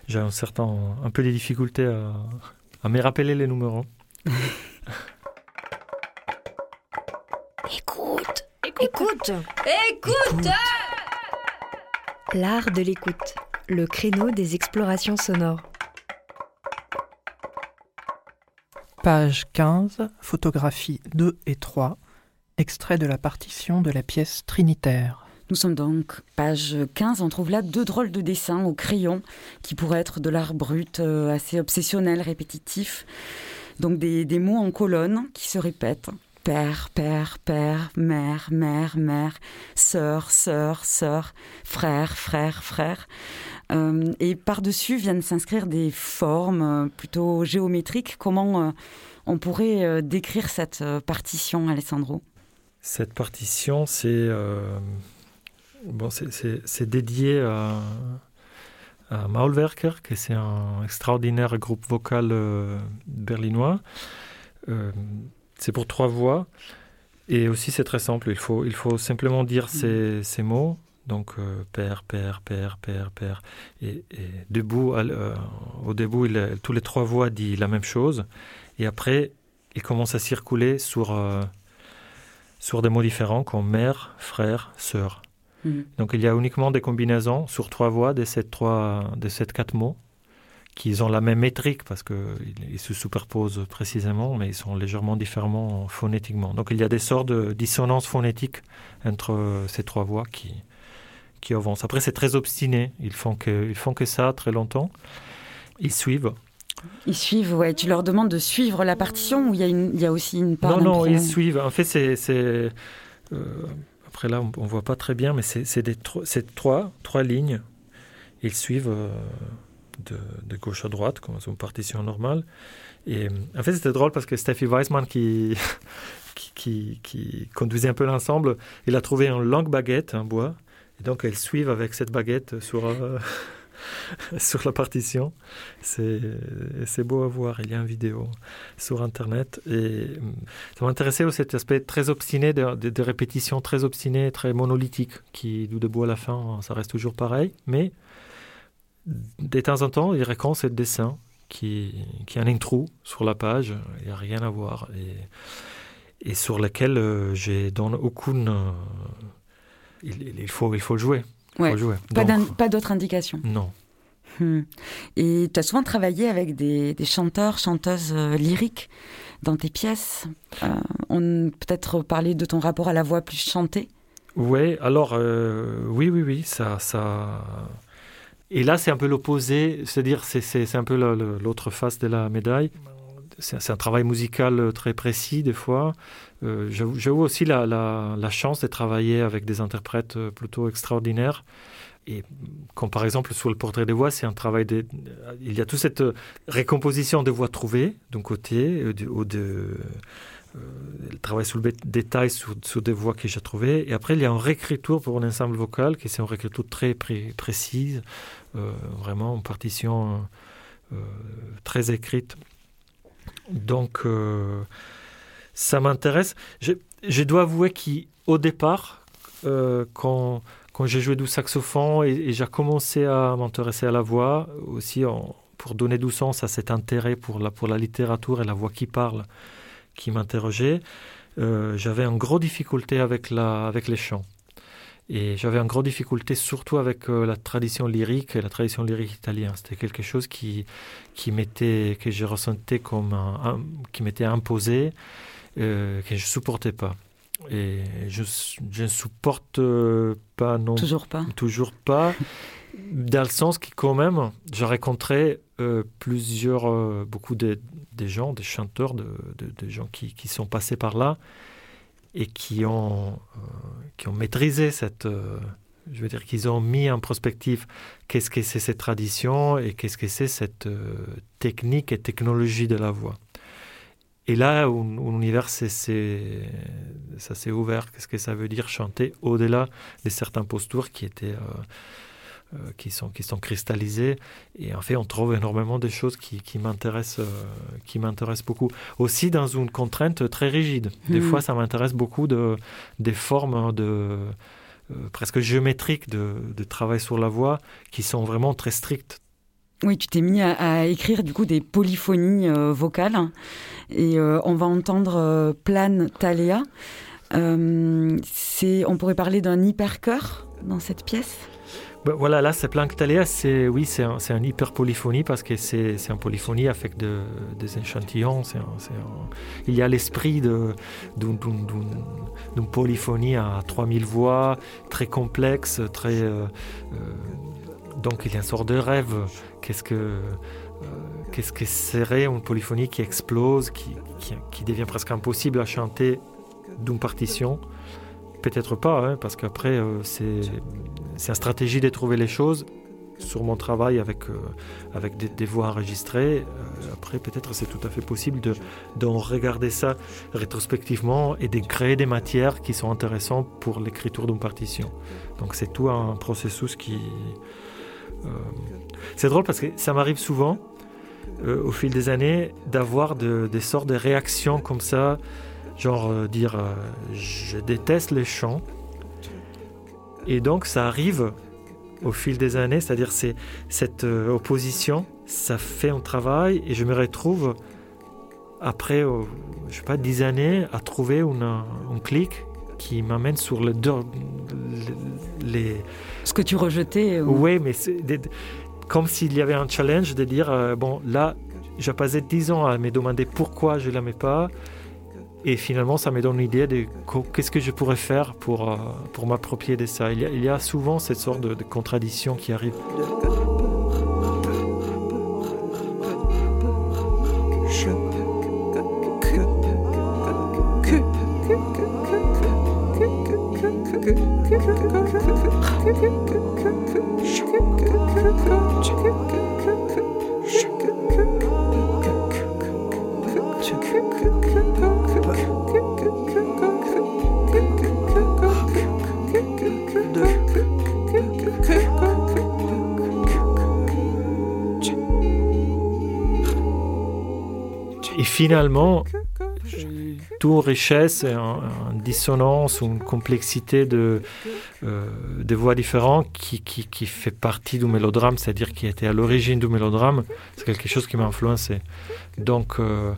j'ai un certain, un peu des difficultés à, à me rappeler les numéros. Écoute Écoute Écoute L'art de l'écoute, le créneau des explorations sonores. Page 15, photographies 2 et 3, extrait de la partition de la pièce Trinitaire. Nous sommes donc page 15, on trouve là deux drôles de dessins au crayon qui pourraient être de l'art brut euh, assez obsessionnel, répétitif. Donc des, des mots en colonne qui se répètent. Père, père, père, mère, mère, mère, sœur, sœur, sœur, frère, frère, frère. Euh, et par-dessus viennent s'inscrire des formes euh, plutôt géométriques. Comment euh, on pourrait décrire cette partition, Alessandro? Cette partition, c'est euh, bon, c'est- dédié à, à Maulwerker, que c'est un extraordinaire groupe vocal berlinois. C'est pour trois voix. Et aussi, c'est très simple. Il faut, il faut simplement dire ces, ces mots. Donc, euh, père, père, père, père, père. Et, et debout, euh, au début, il, tous les trois voix disent la même chose. Et après, il commence à circuler sur, euh, sur des mots différents comme mère, frère, sœur. Mhm. Donc, il y a uniquement des combinaisons sur trois voix de ces, trois, de ces quatre mots qui ont la même métrique parce qu'ils ils se superposent précisément, mais ils sont légèrement différents phonétiquement. Donc il y a des sortes de dissonances phonétiques entre euh, ces trois voix qui, qui avancent. Après, c'est très obstiné. Ils font, que, ils font que ça très longtemps. Ils suivent. Ils suivent, ouais. Tu leur demandes de suivre la partition ou il y a, une, il y a aussi une part Non, non, ils suivent. En fait, c'est. euh, après là, on ne voit pas très bien, mais c'est trois, trois lignes. Ils suivent euh, de, de gauche à droite, comme une partition normale. Et euh, en fait, c'était drôle parce que Steffi Weissman, qui, qui, qui, conduisait un peu l'ensemble, il a trouvé une longue baguette en bois. Et donc, elles suivent avec cette baguette sur, euh, sur la partition. C'est beau à voir. Il y a une vidéo sur Internet. Et euh, ça m'intéressait aussi cet aspect très obstiné, de, de, de répétition très obstinée, très monolithique, qui, du debout à la fin, ça reste toujours pareil. Mais de temps en temps, il raconte ce dessin qui, qui a un trou sur la page, il n'y a rien à voir, et, et sur lequel euh, j'ai donne aucune. euh, il, il faut, il faut le jouer. Ouais. faut jouer. Pas Donc, d'in- Pas d'autres indications. non. Hmm. Et tu as souvent travaillé avec des, des chanteurs, chanteuses euh, lyriques dans tes pièces. Euh, on peut-être parler de ton rapport à la voix plus chantée? Oui, alors, oui, oui, oui, ça, ça... Et là, c'est un peu l'opposé, c'est-à-dire, c'est, un peu l'autre face de la médaille. C'est, un travail musical très précis, des fois. Euh, j'avoue, aussi la, la, chance de travailler avec des interprètes euh, plutôt extraordinaires. Et comme par exemple sur le portrait des voix, c'est un travail de... Il y a toute cette euh, récomposition des voix trouvées, d'un côté, euh, ou de, euh, le travail sur le détail sur, des voix que j'ai trouvées. Et après, il y a une réécriture pour un ensemble vocal, qui c'est une réécriture très pré- précise, euh, vraiment une partition euh, très écrite. Donc, ça m'intéresse. Je, dois avouer qu'au départ, quand, j'ai joué du saxophone et, j'ai commencé à m'intéresser à la voix, aussi pour donner du sens à cet intérêt pour la, pour la littérature et la voix qui parle, qui m'interrogeait, euh, j'avais une grosse difficulté avec, la, avec les chants. Et j'avais une grosse difficulté surtout avec euh, la tradition lyrique et la tradition lyrique italienne. C'était quelque chose qui, qui m'était, que je ressentais comme un, un- qui m'était imposé, euh, que je ne supportais pas. Et je, je ne supporte pas non Toujours pas. Toujours pas. Dans le sens que quand même, j'ai rencontré euh, plusieurs, euh, beaucoup de, gens, des chanteurs, de, de- gens qui, qui sont passés par là et qui ont, euh, qui ont maîtrisé cette... je veux dire qu'ils ont mis en prospective qu'est-ce que c'est cette tradition et qu'est-ce que c'est cette technique et technologie de la voix. Et là, c'est- ça s'est ouvert. Qu'est-ce que ça veut dire chanter au-delà de certaines postures qui étaient... qui, sont, qui sont cristallisées. Et en fait, on trouve énormément de choses qui, qui m'intéressent euh, qui m'intéressent beaucoup. Aussi dans une contrainte très rigide. Des Mhm. fois, ça m'intéresse beaucoup de, des formes de, euh, presque géométriques de, de travail sur la voix qui sont vraiment très strictes. Oui, tu t'es mis à, à écrire du coup des polyphonies euh, vocales. Et euh, on va entendre euh, Plane Thalia. Euh, on pourrait parler d'un hyperchœur dans cette pièce? Ben, voilà, là, c'est Planctalea, c'est oui, c'est un, hyper polyphonie parce que c'est, un polyphonie avec de- des échantillons. il y a l'esprit d'une, polyphonie à 3000 voix, très complexe, très. euh, euh, donc il y a une sorte de rêve. Qu'est-ce que. euh, qu'est-ce que serait une polyphonie qui explose, qui, qui devient presque impossible à chanter d'une partition? Peut-être pas, hein, parce qu'après, euh, c'est, c'est une stratégie de trouver les choses sur mon travail avec, euh, avec des, voix enregistrées. Euh, après, peut-être c'est tout à fait possible de, regarder ça rétrospectivement et de créer des matières qui sont intéressantes pour l'écriture d'une partition. Donc c'est tout un processus qui... C'est drôle parce que ça m'arrive souvent, au fil des années, d'avoir de- des sortes de réactions comme ça, genre euh, dire euh, je déteste les chants. Et donc ça arrive au fil des années, c'est-à-dire c'est cette euh, opposition, ça fait un travail et je me retrouve après, je sais pas, dix années à trouver une, un clic qui m'amène sur le deux, les, Ce que tu rejetais ou- oui, mais des- comme s'il y avait un challenge de dire bon, là, j'ai passé 10 ans à me demander pourquoi je ne l'aimais pas. Et finalement, ça me donne une idée de qu'est-ce que je pourrais faire pour, euh, pour m'approprier de ça. Il y, a, souvent cette sorte de contradiction qui arrive. Finalement, toute richesse, un- une dissonance ou une complexité de, euh, de voix différentes qui, qui, qui fait partie du mélodrame, c'est-à-dire qui était à l'origine du mélodrame, c'est quelque chose qui m'a influencé. Donc, euh,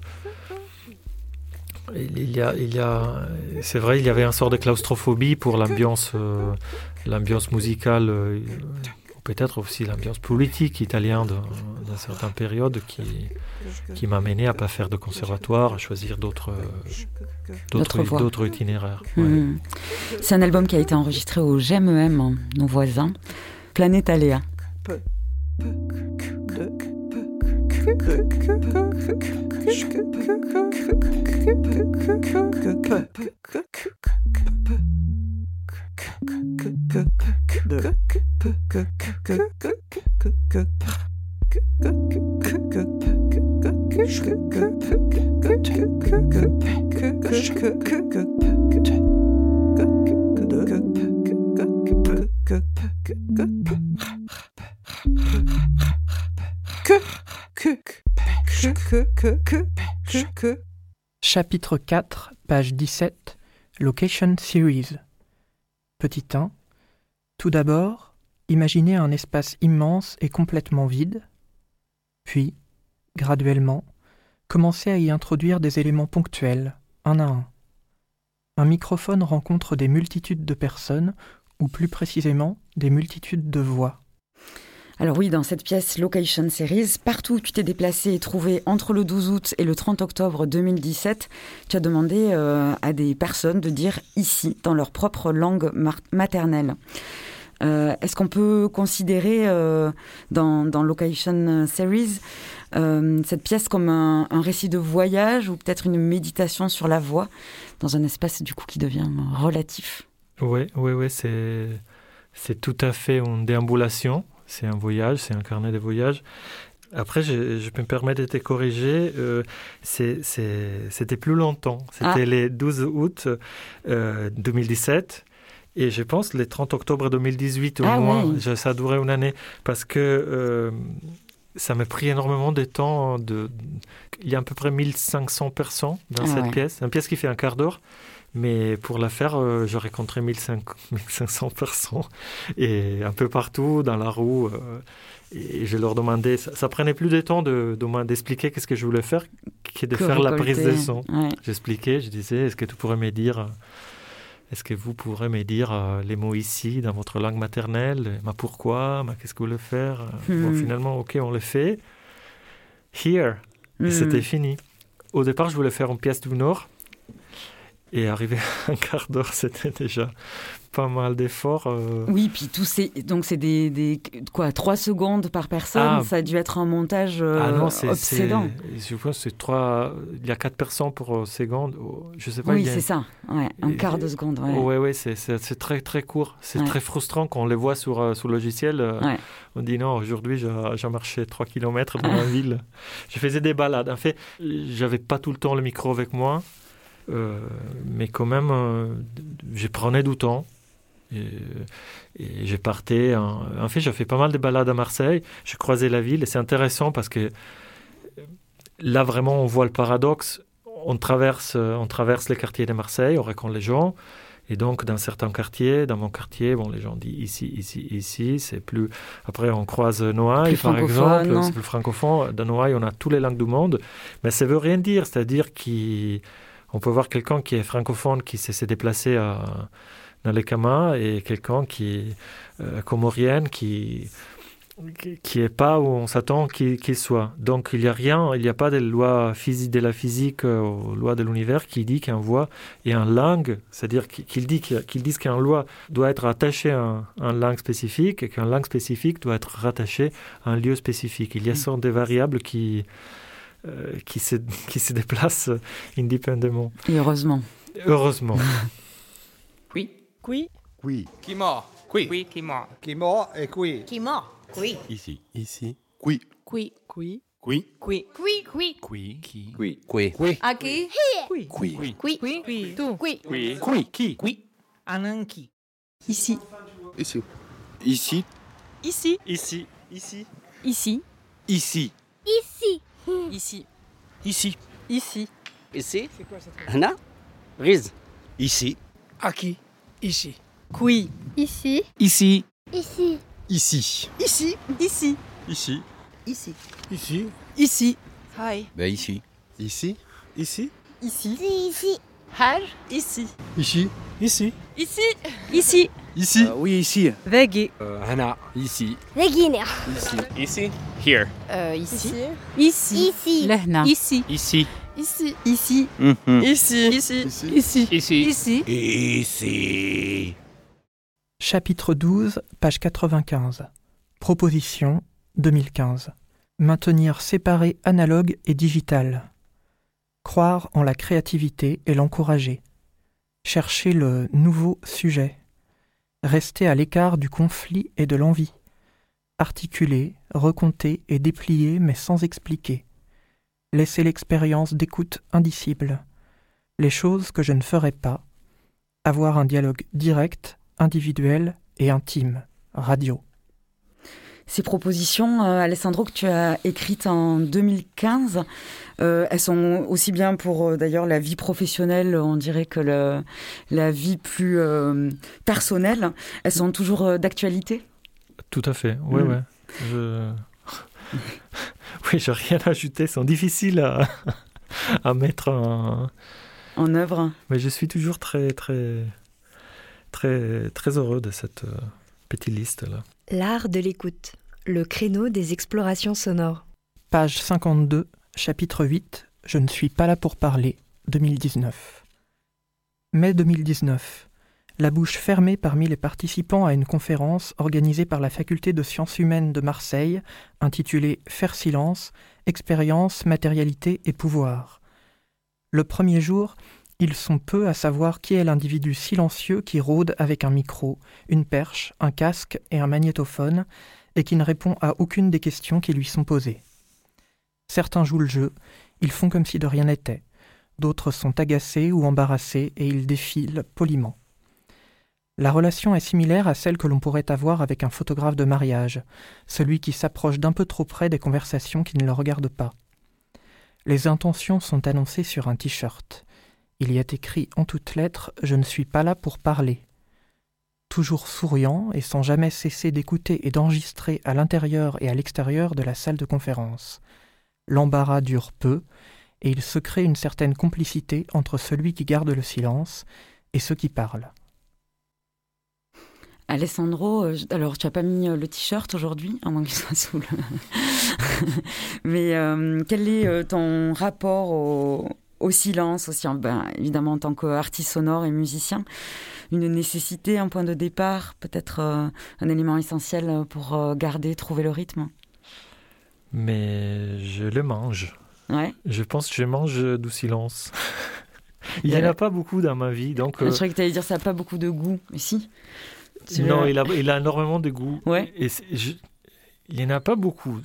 il y a, il y a, c'est vrai, il y avait un sort de claustrophobie pour l'ambiance, euh, l'ambiance musicale, peut-être aussi l'ambiance politique italienne dans, certaines périodes qui, qui m'a mené à pas faire de conservatoire, à choisir d'autres, D'autres itinéraires. ouais. Mhm. C'est un album qui a été enregistré au GMEM, hein, nos voisins. Planète Aléa. Chapitre 4, page 17, Location Series. Petit 1. Tout d'abord, imaginez un espace immense et complètement vide. Puis, graduellement, commencez à y introduire des éléments ponctuels, un à un. Un microphone rencontre des multitudes de personnes, ou plus précisément, des multitudes de voix. Alors oui, dans cette pièce Location Series, partout où tu t'es déplacé et trouvé entre le 12 août et le 30 octobre 2017, tu as demandé euh, à des personnes de dire ici, dans leur propre langue maternelle. Euh, Est-ce qu'on peut considérer euh, dans, dans Location Series euh, cette pièce comme un, un récit de voyage ou peut-être une méditation sur la voix dans un espace du coup qui devient relatif? Oui, oui, oui, c'est, c'est tout à fait une déambulation. C'est un voyage, c'est un carnet de voyage. Après, je, je peux me permettre de te corriger. euh, c'était plus longtemps. C'était Ah. les 12 août euh, 2017. Et je pense les 30 octobre 2018 au Ah moins. oui. Ça a duré une année. Parce que euh, ça m'a pris énormément de temps. De... Il y a à peu près 1500 personnes dans Ah cette ouais. pièce. Une pièce qui fait un quart d'heure. Mais pour la faire, euh, j'ai rencontré 1500 1500 personnes et un peu partout dans la roue. euh, et je leur demandais, ça, ça prenait plus de temps de, de d'expliquer qu'est-ce que je voulais faire que de Que faire la prise de son. Ouais. J'expliquais, je disais, est-ce que tu pourrais me dire est-ce que vous pourrez me dire euh, les mots ici dans votre langue maternelle Ma pourquoi Ma qu'est-ce que vous voulez faire Bon, Hmm. finalement, ok, on le fait. Here. Et Hmm. c'était fini. Au départ, je voulais faire une pièce du Nord. Et arrivé à un quart d'heure, c'était déjà pas mal d'efforts. euh. Oui, puis tous ces donc c'est des, des quoi trois secondes par personne. Ah. ça a dû être un montage euh, ah non, c'est. obsédant. c'est- Je pense c'est trois. Il y a quatre personnes pour euh, seconde. Oh, Je sais pas. Oui, a- c'est ça. Ouais, un quart de seconde. Ouais. Ouais, ouais, c'est- c'est c'est très très court. C'est Ouais. très frustrant quand on les voit sur, sur le logiciel. Ouais. On dit non, aujourd'hui j'ai j'ai marché 3 km dans la ville. Je faisais des balades. En fait, j'avais pas tout le temps le micro avec moi, euh, mais quand même, euh, je prenais du temps. Et, et je partais. En, en fait, j'ai fait pas mal de balades à Marseille. Je croisais la ville et c'est intéressant parce que là vraiment on voit le paradoxe. On traverse, euh, on traverse les quartiers de Marseille, on rencontre les gens. Et donc, dans certains quartiers, dans mon quartier, bon, les gens disent ici, ici, ici, c'est plus. Après, on croise Noailles, par exemple, c'est plus francophone. Dans Noailles, on a toutes les langues du monde, mais ça veut rien dire. C'est-à-dire qu'on peut voir quelqu'un qui est francophone qui s'est s'est déplacé à, Camas et quelqu'un qui est euh, comorienne qui qui- est pas où on s'attend qu'il soit. Donc il n'y a rien, il n'y a pas de loi physique de la physique, euh, ou loi de l'univers qui dit qu'un voix et un langue, c'est-à-dire qu'il dit qu'il qu'il disent qu'un loi doit être attaché à un, un langue spécifique et qu'un langue spécifique doit être rattaché à un lieu spécifique. Il y a sorte de variables qui euh, qui se qui se déplacent indépendamment. Et heureusement. Heureusement. Qui. Qui. Qui mord. Qui. Qui qui. Qui mord et qui. Qui mord. Qui. Ici. Ici. Qui. Qui. Qui. Qui. Qui. Qui. Qui. Qui. Qui. Qui. Qui. Qui. Aqui. Qui. Qui. Qui. Qui. Tu. Qui. Qui. Qui. Qui. Qui. Ananki. Ici. Ici. Ici. Ici. Ici. Ici. Ici. Ici. Ici. Ici. Ici. Ici. Ici. C'est quoi ça Anna. Riz. Ici. Aki. Ici. Qui. Ici. Ici. Ici. Ici. Ici. Ici. Ici. Ici. Ici. Ici. Hi. Ben ici. Ici. Ici. Ici. Ici. Her. Ici. Ici. Ici. Ici. Ici. Ici. oui, ici. Vegi. Hana. Ici. Vegina. Ici. Ici. Here. ici. Ici. Ici. Ici. Ici. Ici. Ici. Mhm. Ici. Ici. Ici. Ici. Ici. Ici. Chapitre 12, page 95. Proposition 2015. Maintenir séparé analogue et digital. Croire en la créativité et l'encourager. Chercher le nouveau sujet. Rester à l'écart du conflit et de l'envie. Articuler, recompter et déplier mais sans expliquer. Laisser l'expérience d'écoute indicible. Les choses que je ne ferai pas. Avoir un dialogue direct, individuel et intime. Radio. Ces propositions, euh, Alessandro, que tu as écrites en 2015, euh, elles sont aussi bien pour euh, d'ailleurs la vie professionnelle, on dirait que le, la vie plus euh, personnelle, elles sont toujours euh, d'actualité? Tout à fait, ouais, Mm. ouais. Je... oui, j'ai rien à ajouter, elles sont difficiles à, à mettre en... en œuvre. Mais je suis toujours très, très, très, très heureux de cette euh, petite liste-là. L'art de l'écoute, le créneau des explorations sonores. Page 52, chapitre 8, Je ne suis pas là pour parler, 2019. Mai 2019. La bouche fermée parmi les participants à une conférence organisée par la Faculté de sciences humaines de Marseille, intitulée Faire silence, expérience, matérialité et pouvoir. Le premier jour, ils sont peu à savoir qui est l'individu silencieux qui rôde avec un micro, une perche, un casque et un magnétophone, et qui ne répond à aucune des questions qui lui sont posées. Certains jouent le jeu, ils font comme si de rien n'était. D'autres sont agacés ou embarrassés et ils défilent poliment. La relation est similaire à celle que l'on pourrait avoir avec un photographe de mariage, celui qui s'approche d'un peu trop près des conversations qui ne le regardent pas. Les intentions sont annoncées sur un t-shirt. Il y est écrit en toutes lettres Je ne suis pas là pour parler. Toujours souriant et sans jamais cesser d'écouter et d'enregistrer à l'intérieur et à l'extérieur de la salle de conférence. L'embarras dure peu, et il se crée une certaine complicité entre celui qui garde le silence et ceux qui parlent. Alessandro, euh, alors tu n'as pas mis euh, le t-shirt aujourd'hui, à moins qu'il soit sous le... Mais euh, quel est ton rapport au, au silence aussi, en- ben, évidemment en tant qu'artiste sonore et musicien? Une nécessité, un point de départ, peut-être euh, un élément essentiel pour euh, garder, trouver le rythme? Mais je le mange. Ouais. Je pense que je mange du silence. Il n'y en a pas beaucoup dans ma vie, donc... Je euh, croyais que tu allais dire ça n'a pas beaucoup de goût, mais si. Non, il a, il a énormément de goût. Ouais. Et je- il n'y en a pas beaucoup.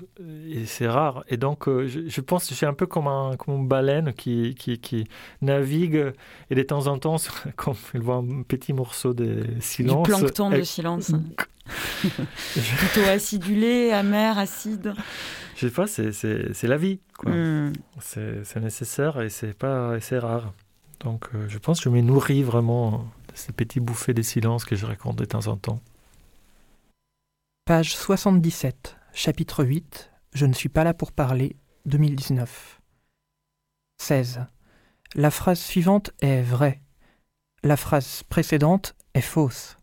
Et c'est rare. Et donc, euh, je, je pense que je suis un peu comme, un, comme une baleine qui, qui, qui navigue et de temps en temps, quand il voit un petit morceau de silence. Du plancton de silence. Plutôt acidulé, amer, acide. Je sais pas, c'est- la vie. Hmm. C'est nécessaire et c'est rare. Donc, euh, je pense que je me nourris vraiment ces petits bouffées de silence que je raconte de temps en temps. Page 77, chapitre 8, Je ne suis pas là pour parler, 2019. 16. La phrase suivante est vraie. La phrase précédente est fausse.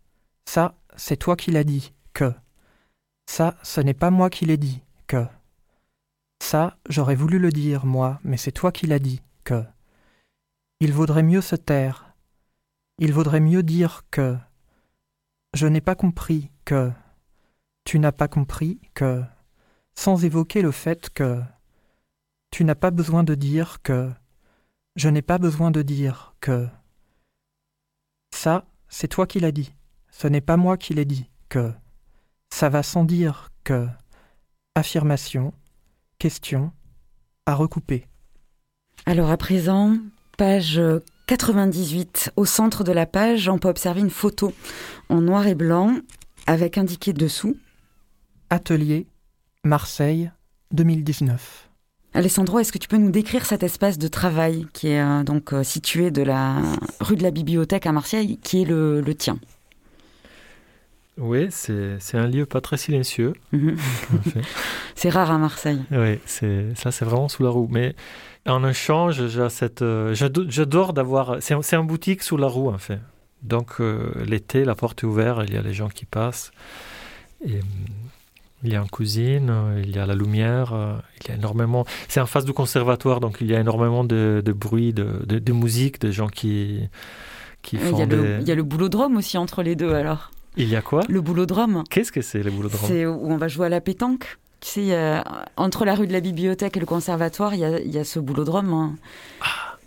Ça, c'est toi qui l'as dit, que. Ça, ce n'est pas moi qui l'ai dit, que. Ça, j'aurais voulu le dire, moi, mais c'est toi qui l'as dit, que. Il vaudrait mieux se taire. Il vaudrait mieux dire que. Je n'ai pas compris que. Tu n'as pas compris que. Sans évoquer le fait que. Tu n'as pas besoin de dire que. Je n'ai pas besoin de dire que. Ça, c'est toi qui l'as dit. Ce n'est pas moi qui l'ai dit que. Ça va sans dire que. Affirmation, question, à recouper. Alors à présent, page 98. Au centre de la page, on peut observer une photo en noir et blanc avec indiqué dessous. Atelier, Marseille, 2019. Alessandro, est-ce que tu peux nous décrire cet espace de travail qui est euh, donc euh, situé de la rue de la Bibliothèque à Marseille, qui est le, le tien? Oui, c'est un lieu pas très silencieux. En fait. C'est rare à Marseille. Oui, ça, c'est vraiment sous la roue. Mais en échange, cette, euh, j'adore d'avoir. C'est un, boutique sous la roue en fait. Donc euh, l'été, la porte est ouverte, il y a les gens qui passent. Et hum, il y a une cuisine, euh, il y a la lumière, euh, il y a énormément. C'est en face du conservatoire, donc il y a énormément de, de bruit, de, de, de musique, de gens qui qui Il font y, a des. le, il y a le boulodrome aussi entre les deux alors. Il y a quoi Le boulodrome, Qu'est-ce que c'est le boulot de c'est où on va jouer à la pétanque. Tu sais, entre la rue de la Bibliothèque et le conservatoire, il y a, il y a ce boulodrome. hein. Ah.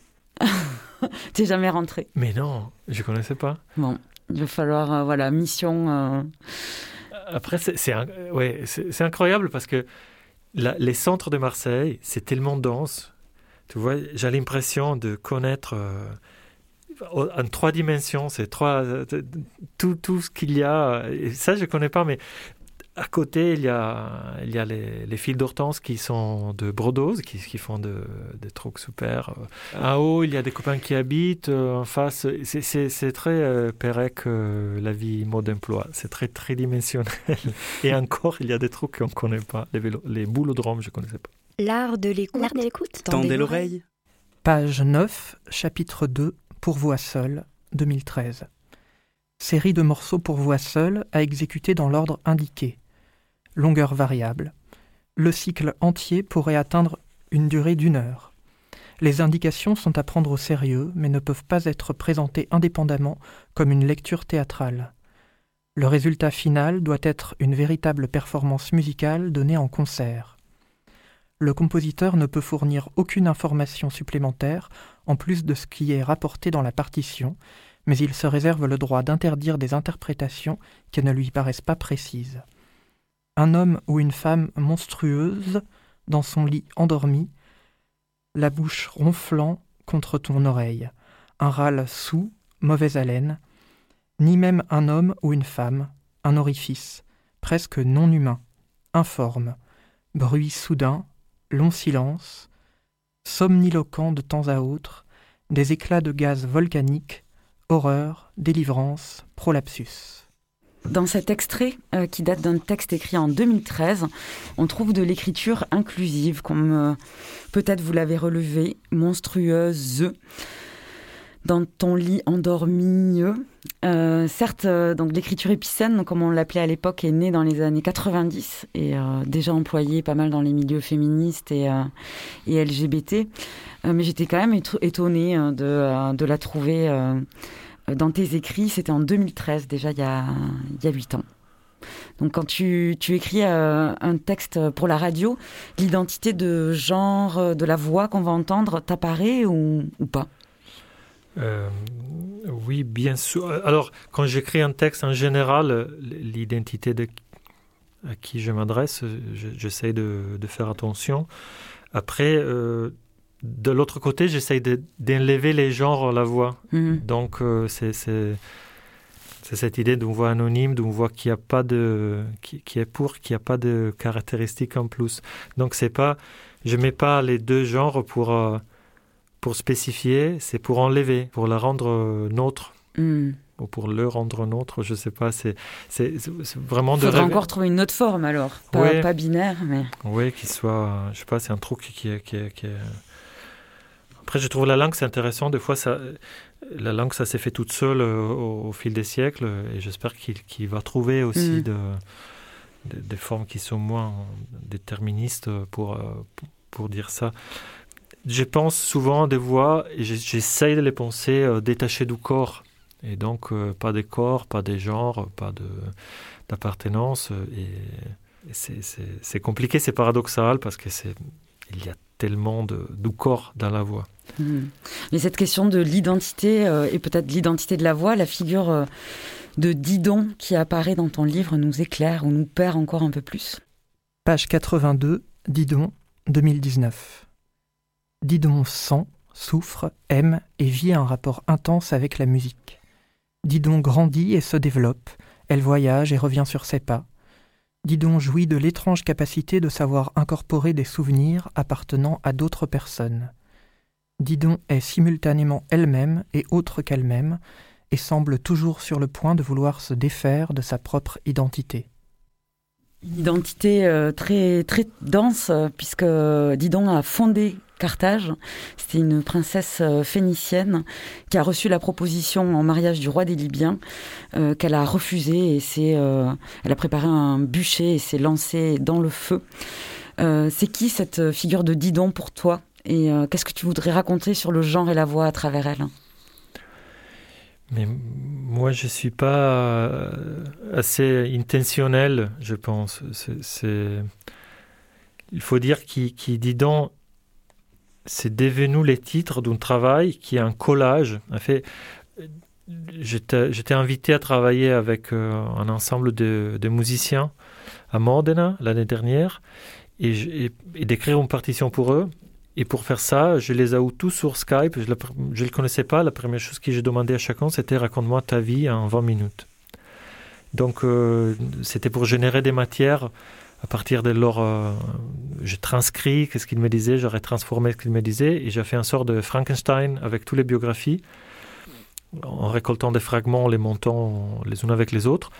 T'es jamais rentré. Mais non, je connaissais pas. Bon, il va falloir, euh, voilà, mission. euh, Après, c'est un- ouais, incroyable parce que la- les centres de Marseille, c'est tellement dense. Tu vois, j'ai l'impression de connaître euh, en trois dimensions, c'est trois, euh, tout, tout ce qu'il y a. Et ça, je ne connais pas, mais à côté, il y a, il y a les, les fils d'hortense qui sont de Brodose, qui, qui font de- des trucs super. En haut, il y a des copains qui habitent. euh, En face, c'est- c'est c'est très euh, Pérec, euh, la vie mode emploi. C'est très tridimensionnel. Et encore, il y a des trucs qu'on ne connaît pas. Les, vélos, les boulodromes, je ne connaissais pas. L'art de l'écoute. L'art de l'écoute. Tendez l'oreille. Page 9, chapitre 2, Pour voix seule, 2013. Série de morceaux pour voix seule à exécuter dans l'ordre indiqué. Longueur variable. Le cycle entier pourrait atteindre une durée d'une heure. Les indications sont à prendre au sérieux, mais ne peuvent pas être présentées indépendamment comme une lecture théâtrale. Le résultat final doit être une véritable performance musicale donnée en concert. Le compositeur ne peut fournir aucune information supplémentaire en plus de ce qui est rapporté dans la partition, mais il se réserve le droit d'interdire des interprétations qui ne lui paraissent pas précises. Un homme ou une femme monstrueuse, dans son lit endormi, la bouche ronflant contre ton oreille, un râle sous, mauvaise haleine, ni même un homme ou une femme, un orifice, presque non humain, informe, bruit soudain, long silence, somniloquent de temps à autre, des éclats de gaz volcaniques, horreur, délivrance, prolapsus. Dans cet extrait, euh, qui date d'un texte écrit en 2013, on trouve de l'écriture inclusive, comme euh, peut-être vous l'avez relevé, monstrueuse. Dans ton lit endormi. Euh, certes, euh, donc l'écriture épicène, comme on l'appelait à l'époque, est née dans les années 90 et euh, déjà employée pas mal dans les milieux féministes et, euh, LGBT. Euh, mais j'étais quand même éto- étonnée euh, de, euh, la trouver euh, dans tes écrits. C'était en 2013, déjà il y a, il y a 8 ans. Donc quand tu, écris euh, un texte pour la radio, l'identité de genre, euh, de la voix qu'on va entendre, t'apparaît ou pas? Euh, oui, bien sûr. Alors, quand j'écris un texte en général, l'identité de à qui je m'adresse, je- j'essaie de, de faire attention. Après, euh, de l'autre côté, j'essaie de- d'enlever les genres à la voix. Mhm. Donc, euh, c'est cette idée d'une voix anonyme, d'une voix qui a pas de qui, qui est pour, qui a pas de caractéristiques en plus. Donc, c'est pas, je mets pas les deux genres pour euh, pour spécifier, c'est pour enlever, pour la rendre euh, nôtre. Hmm. Ou pour le rendre nôtre, je sais pas. C'est vraiment Il de faudrait rêver- encore trouver une autre forme alors, pas, Ouais. pas binaire, mais... Oui, qu'il soit. Je sais pas, c'est un truc qui est. Qui est, qui est- Après, je trouve la langue, c'est intéressant. Des fois, ça, la langue, ça s'est fait toute seule euh, au, au fil des siècles. Et j'espère qu'il va trouver aussi Mhm. de, de- des formes qui sont moins déterministes pour, euh, pour, pour dire ça. Je pense souvent à des voix j'essaye de les penser euh, détachées du corps. Et donc, euh, pas des corps, pas des genres, pas de- d'appartenance. euh, Et, et c'est- compliqué, c'est paradoxal parce que c'est il y a tellement de, du corps dans la voix. Hmm. Mais cette question de l'identité euh, et peut-être l'identité de la voix, la figure euh, de Didon qui apparaît dans ton livre nous éclaire ou nous perd encore un peu plus? Page 82, Didon, 2019. Didon sent, souffre, aime et vit un rapport intense avec la musique. Didon grandit et se développe, elle voyage et revient sur ses pas. Didon jouit de l'étrange capacité de savoir incorporer des souvenirs appartenant à d'autres personnes. Didon est simultanément elle-même et autre qu'elle-même, et semble toujours sur le point de vouloir se défaire de sa propre identité. Identité euh, très, dense, euh, puisque Didon a fondé Carthage. C'était une princesse euh, phénicienne qui a reçu la proposition en mariage du roi des Libyens, euh, qu'elle a refusée et c'est, euh, elle a préparé un bûcher et s'est lancée dans le feu. C'est qui cette figure de Didon pour toi? Et qu'est-ce que tu voudrais raconter sur le genre et la voix à travers elle? Mais moi, je suis pas assez intentionnel, je pense. Il faut dire qui, qui dit donc, c'est devenu les titres d'un travail qui est un collage. En fait, j'étais, invité à travailler avec euh, un ensemble de, musiciens à Modena l'année dernière et, d'écrire une partition pour eux. Et pour faire ça, je les ai tous sur Skype. Je ne le connaissais pas. La première chose que j'ai demandé à chacun, c'était raconte-moi ta vie en 20 minutes. Donc, euh, c'était pour générer des matières. À partir de leur. euh, j'ai transcrit ce qu'ils me disaient, j'aurais transformé ce qu'ils me disaient, et j'ai fait une sorte de Frankenstein avec toutes les biographies, en récoltant des fragments, les montant les unes avec les autres.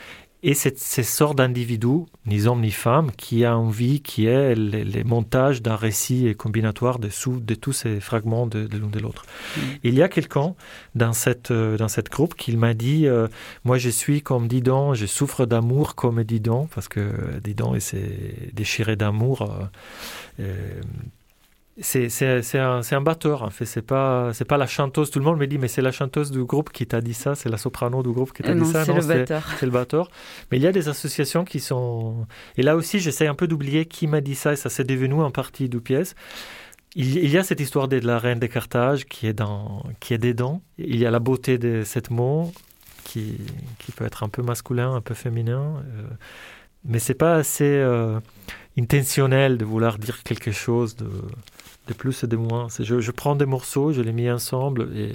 Et c'est ces sortes d'individus, ni hommes ni femmes, qui a envie, qui est les, les montages d'un récit combinatoire de, sous, de tous ces fragments de, l'un de l'autre. Il y a quelqu'un dans cette, euh, dans cette groupe qui m'a dit euh, Moi, je suis comme Didon, je souffre d'amour comme Didon, parce que Didon s'est déchiré d'amour. euh, euh, c'est un, batteur, en fait. C'est pas, c'est pas la chanteuse. Tout le monde me dit, mais c'est la chanteuse du groupe qui t'a dit ça, c'est la soprano du groupe qui t'a Euh, dit non, ça. c'est le batteur. C'est le batteur. Mais il y a des associations qui sont. Et là aussi, j'essaie un peu d'oublier qui m'a dit ça, et ça s'est devenu en partie du pièce. Il, il y a cette histoire de la reine de Carthage qui est, dans, qui est dedans. Il y a la beauté de cette mot qui, qui peut être un peu masculin, un peu féminin. euh, mais c'est pas assez euh, intentionnel de vouloir dire quelque chose de, plus et de moins. Je, je prends des morceaux, je les mets ensemble et,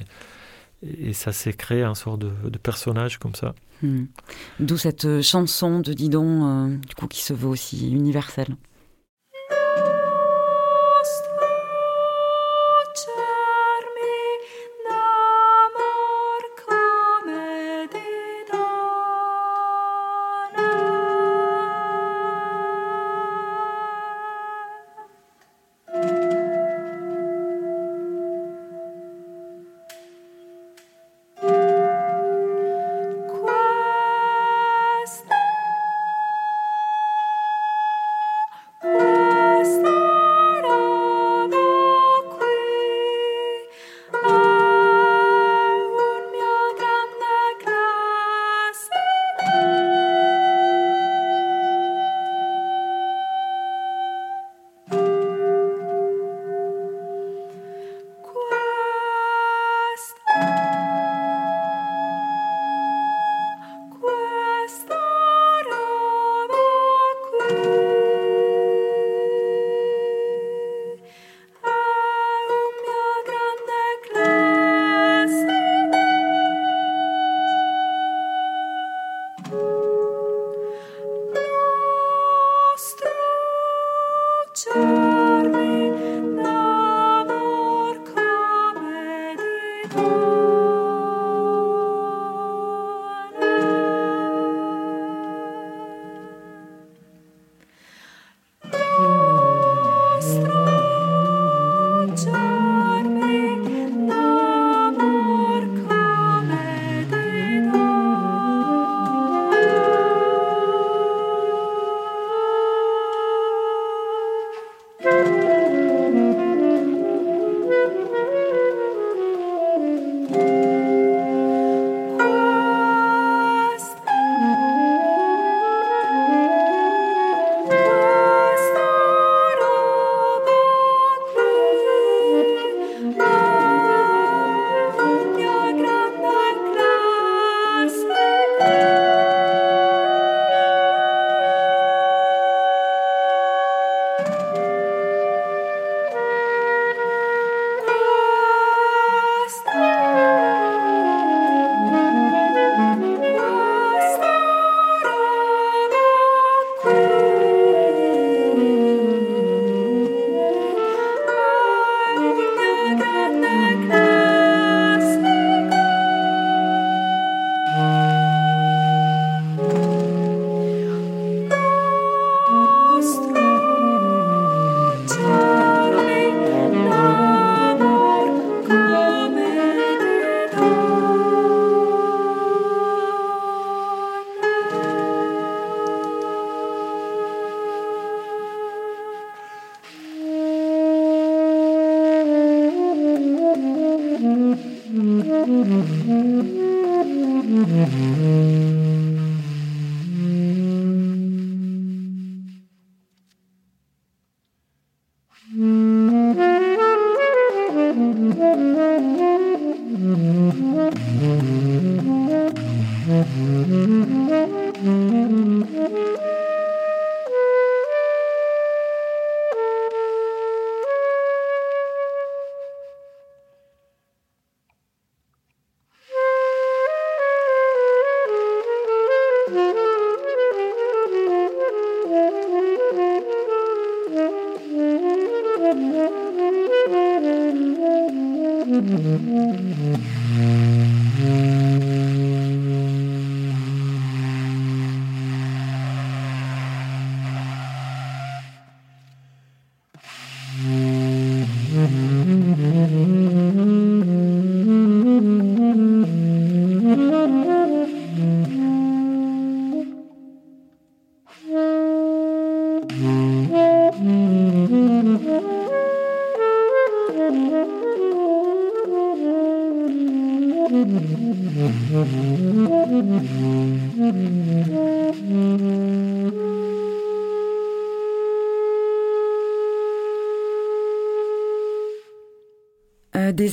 et ça s'est créé un sort de, de personnage comme ça. Hmm. D'où cette euh, chanson de Didon, euh, du coup, qui se veut aussi universelle.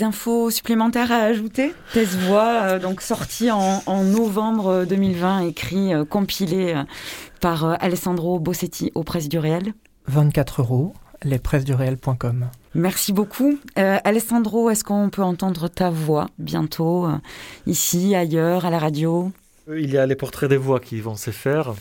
Infos supplémentaires à ajouter? Thèse Voix, euh, donc sorti en, en, novembre 2020, écrit, euh, compilé par Alessandro Bossetti aux Presses du Réel. 24 euros, lespressesduréel.com. Merci beaucoup. Alessandro, est-ce qu'on peut entendre ta voix bientôt, ici, ailleurs, à la radio? Il y a les portraits des voix qui vont se faire,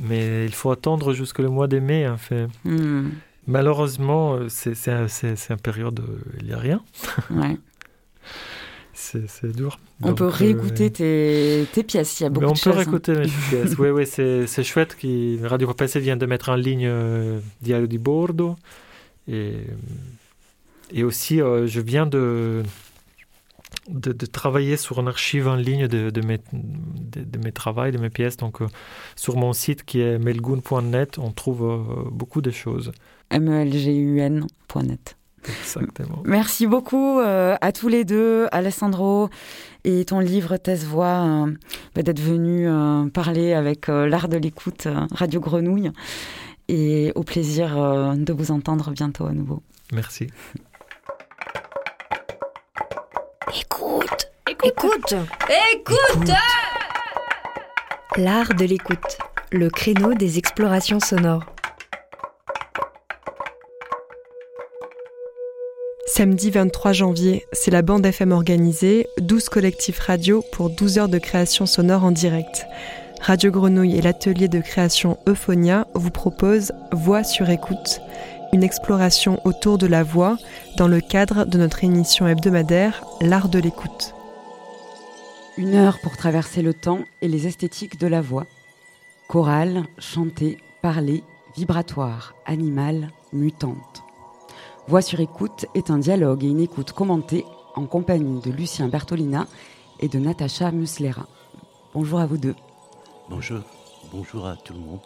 mais il faut attendre jusqu'au mois de mai, en fait. Hmm. Malheureusement, c'est un, un, période, il n'y a rien. Ouais. c'est dur. On Donc, peut réécouter euh... tes, tes, pièces, il y a beaucoup on de choses. On peut réécouter mes pièces, oui, oui, c'est chouette. Qui, Radio Papesse vient de mettre en ligne euh, Diario di Bordo. Et, et aussi, euh, je viens de, de, de, travailler sur une archive en ligne de, de, mes, de, mes travaux, de mes pièces. Donc, euh, sur mon site qui est melgun.net, on trouve euh, beaucoup de choses. melgun.net. Exactement. Merci beaucoup euh, à tous les deux, Alessandro et ton livre Thèse Voix, euh, d'être venu euh, parler avec l'art de l'écoute Radio Grenouille. Et au plaisir de vous entendre bientôt à nouveau. Merci. Écoute, écoute, écoute. L'art de l'écoute, le créneau des explorations sonores. Samedi 23 janvier, c'est la bande FM organisée, 12 collectifs radio pour 12 heures de création sonore en direct. Radio Grenouille et l'atelier de création Euphonia vous proposent Voix sur écoute, une exploration autour de la voix dans le cadre de notre émission hebdomadaire L'art de l'écoute. Une heure pour traverser le temps et les esthétiques de la voix. Chorale, chantée, parlée, vibratoire, animale, mutante. Voix sur écoute est un dialogue et une écoute commentée en compagnie de Lucien Bertolina et de Natacha Muslera. Bonjour à vous deux. Bonjour. Bonjour à tout le monde.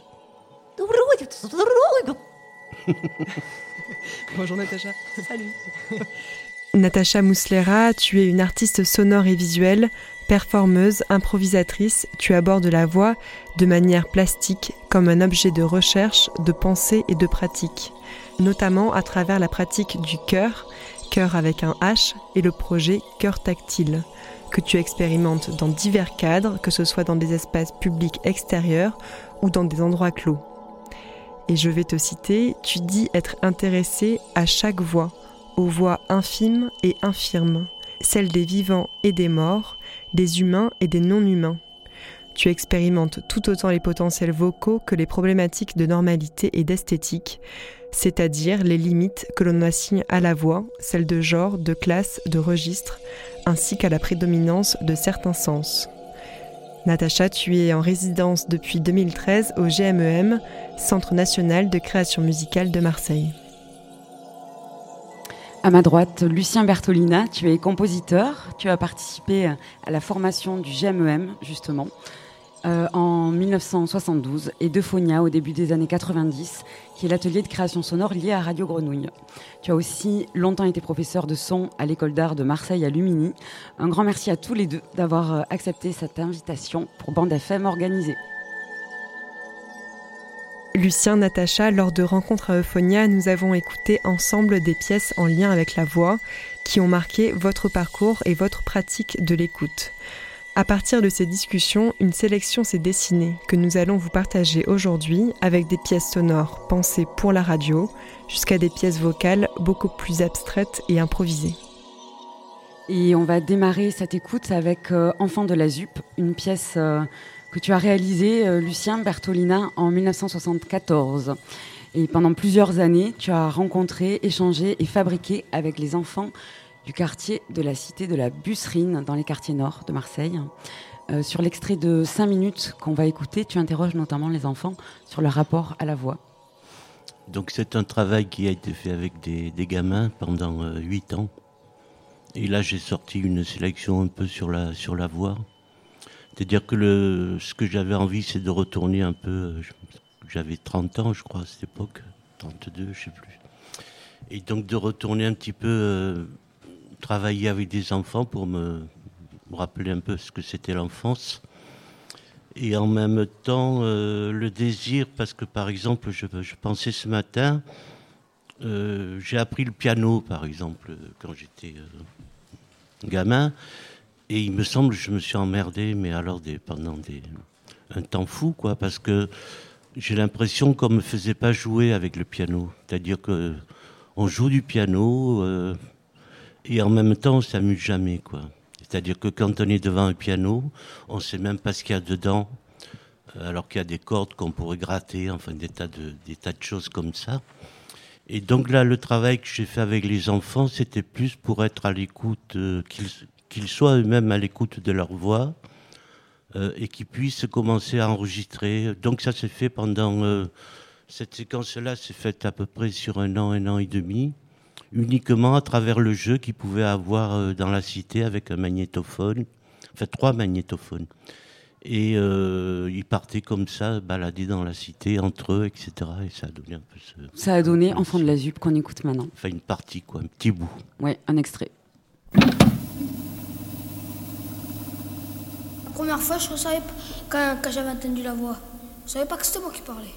Bonjour Natacha. Salut. Natacha Muslera, tu es une artiste sonore et visuelle, performeuse, improvisatrice. Tu abordes la voix de manière plastique comme un objet de recherche, de pensée et de pratique notamment à travers la pratique du cœur, cœur avec un H, et le projet Cœur tactile, que tu expérimentes dans divers cadres, que ce soit dans des espaces publics extérieurs ou dans des endroits clos. Et je vais te citer, tu dis être intéressé à chaque voix, aux voix infimes et infirmes, celles des vivants et des morts, des humains et des non-humains. Tu expérimentes tout autant les potentiels vocaux que les problématiques de normalité et d'esthétique, c'est-à-dire les limites que l'on assigne à la voix, celles de genre, de classe, de registre, ainsi qu'à la prédominance de certains sens. Natacha, tu es en résidence depuis 2013 au GMEM, Centre national de création musicale de Marseille. À ma droite, Lucien Bertolina, tu es compositeur, tu as participé à la formation du GMEM, justement. Euh, en 1972 et de Phonia au début des années 90, qui est l'atelier de création sonore lié à Radio Grenouille. Tu as aussi longtemps été professeur de son à l'école d'art de Marseille à Lumini. Un grand merci à tous les deux d'avoir euh, accepté cette invitation pour Bande FM organisée. Lucien, Natacha, lors de rencontres à Euphonia, nous avons écouté ensemble des pièces en lien avec la voix qui ont marqué votre parcours et votre pratique de l'écoute. À partir de ces discussions, une sélection s'est dessinée que nous allons vous partager aujourd'hui avec des pièces sonores pensées pour la radio jusqu'à des pièces vocales beaucoup plus abstraites et improvisées. Et on va démarrer cette écoute avec euh, Enfant de la ZUP, une pièce euh, que tu as réalisée, euh, Lucien Bertolina, en 1974. Et pendant plusieurs années, tu as rencontré, échangé et fabriqué avec les enfants du quartier de la cité de la Busserine, dans les quartiers nord de Marseille. Euh, sur l'extrait de 5 minutes qu'on va écouter, tu interroges notamment les enfants sur leur rapport à la voix. Donc c'est un travail qui a été fait avec des, gamins pendant euh, 8 ans. Et là j'ai sorti une sélection un peu sur la, voix. C'est-à-dire que ce que j'avais envie c'est de retourner un peu... euh, J'avais 30 ans je crois à cette époque, 32 je sais plus. Et donc de retourner un petit peu euh, travailler avec des enfants pour me, rappeler un peu ce que c'était l'enfance. Et en même temps, euh, le désir, parce que par exemple, je, pensais ce matin, euh, j'ai appris le piano, par exemple, quand j'étais euh, gamin, et il me semble que je me suis emmerdé, mais alors pendant des, un temps fou, quoi, parce que j'ai l'impression qu'on me faisait pas jouer avec le piano. C'est-à-dire que on joue du piano et en même temps on s'amuse jamais, quoi. C'est-à-dire que quand on est devant un piano, on sait même pas ce qu'il y a dedans, euh, alors qu'il y a des cordes qu'on pourrait gratter, enfin des tas de, des tas de choses comme ça. Et donc là, le travail que j'ai fait avec les enfants, c'était plus pour être à l'écoute, euh, qu'ils soient eux-mêmes à l'écoute de leur voix euh, et qu'ils puissent commencer à enregistrer. Donc ça s'est fait pendant... cette séquence-là s'est faite à peu près sur un an, un an et demi, uniquement à travers le jeu qu'ils pouvaient avoir euh, dans la cité avec un magnétophone, enfin trois magnétophones. Et euh, ils partaient comme ça, balader dans la cité entre eux, etc. Et ça a donné un peu ce... Ça a donné Enfant de la ZUP qu'on écoute maintenant. Enfin une partie, quoi, un petit bout. Ouais, un extrait. La première fois, je ne savais pas, quand, quand j'avais entendu la voix, je ne savais pas que c'était moi qui parlais.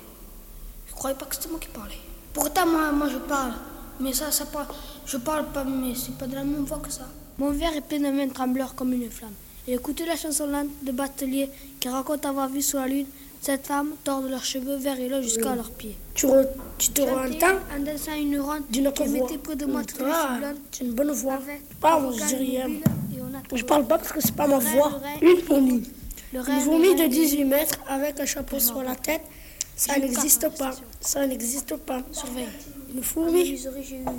Je ne croyais pas que c'était moi qui parlais. Pourtant, moi, moi je parle, mais ça, ça parle, je parle pas, mais c'est pas de la même voix que ça. Mon verre est plein de mains trembleurs comme une flamme. Et écoutez la chanson lente de Batelier qui raconte avoir vu sur la lune cette femme tordre leurs cheveux vers et là jusqu'à Oui. leurs pieds. Tu, re- tu te entends en dansant une ronde d'une autre voix. près de moi toute Ah, c'est une bonne voix. Parle, je dis rien. Je parle pas parce que c'est pas ma voix. Une. Le Une rêve, fourmi de rêve. 18 mètres avec un chapeau sur la tête, ça n'existe pas. Ça n'existe pas. Surveille. Une fourmi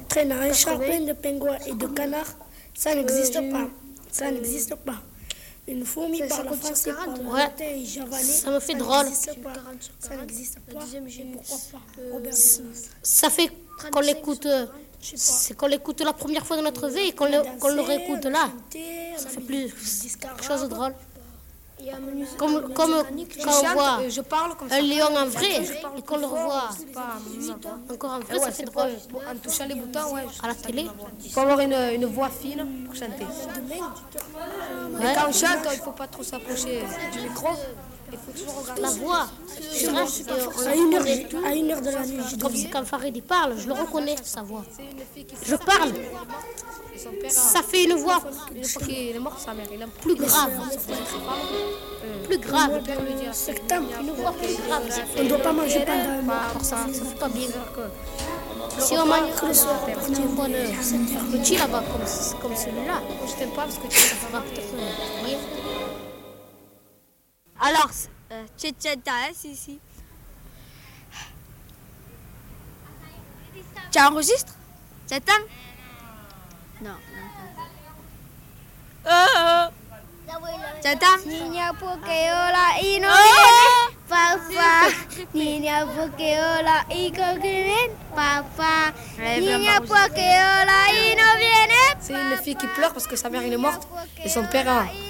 traînant un char plein de pingouins et de canards, ça n'existe pas. Ça euh, n'existe pas. Une fourmi ça, par ça la compte sur français, par 40, la ouais. et javanais, Ça me fait ça drôle. n'existe J'ai eu pas. 40 sur Ça 40. n'existe pas. Pourquoi euh. Ça fait qu'on l'écoute, euh, c'est qu'on l'écoute la première fois de notre vie et qu'on le, qu'on le réécoute là. Ça fait plus quelque chose de drôle. Comme, comme quand on voit je parle comme un lion en vrai et qu'on le revoit encore en vrai, ça fait drôle. En touchant les boutons, ouais. À la télé. Il faut avoir une, une voix fine pour chanter. Ouais. Et quand on chante, il ne faut pas trop s'approcher du micro. Il faut toujours regarder. La voix, je reste et on À la une heure, à une heure de la nuit, Comme si quand Farid il parle, je le reconnais, sa voix. Je parle. Ça fait une voix Une fois qu'il est mort, sa mère, il a plus grave. Plus grave. Septembre. Une voix plus grave. On ne doit pas manger pendant un mois. Alors ça, ça fait pas bien. Si on mange que le soir, partir d'une bonne heure, petit là-bas, comme, comme celui-là, je t'aime pas parce que tu fera peut-être. Alors, euh, tu si, si. Tu enregistres T'attends Non. T'attends Niña porque hola y no viene, papá. Niña porque hola y no viene, papá. Niña porque hola y no viene. C'est une fille qui pleure parce que sa mère est morte et son père, euh,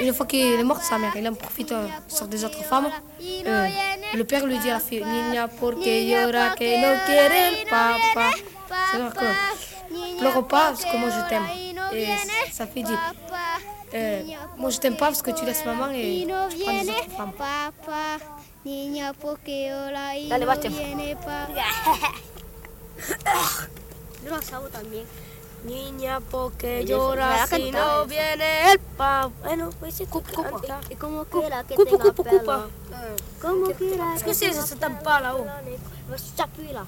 une fois qu'il est mort, sa mère, il en profite euh, sur des autres femmes. Euh, le père lui dit à la fille Niña, porque llora que no quiere el papa. C'est-à-dire que pleure pas parce que moi je t'aime. Et sa fille dit euh, Moi je t'aime pas parce que tu laisses maman et tu prends des autres femmes. Dale, bate. Yo lo sabo también. Niña, porque Ella llora se- me si la no cantaba. viene el papá. Bueno, pues sí, cupa, cupa. Y como quiera que Cupa, tenga cupa, pelo. cupa. Como quiera Est-ce que c'est ça tape pas là-haut si t'appuies là.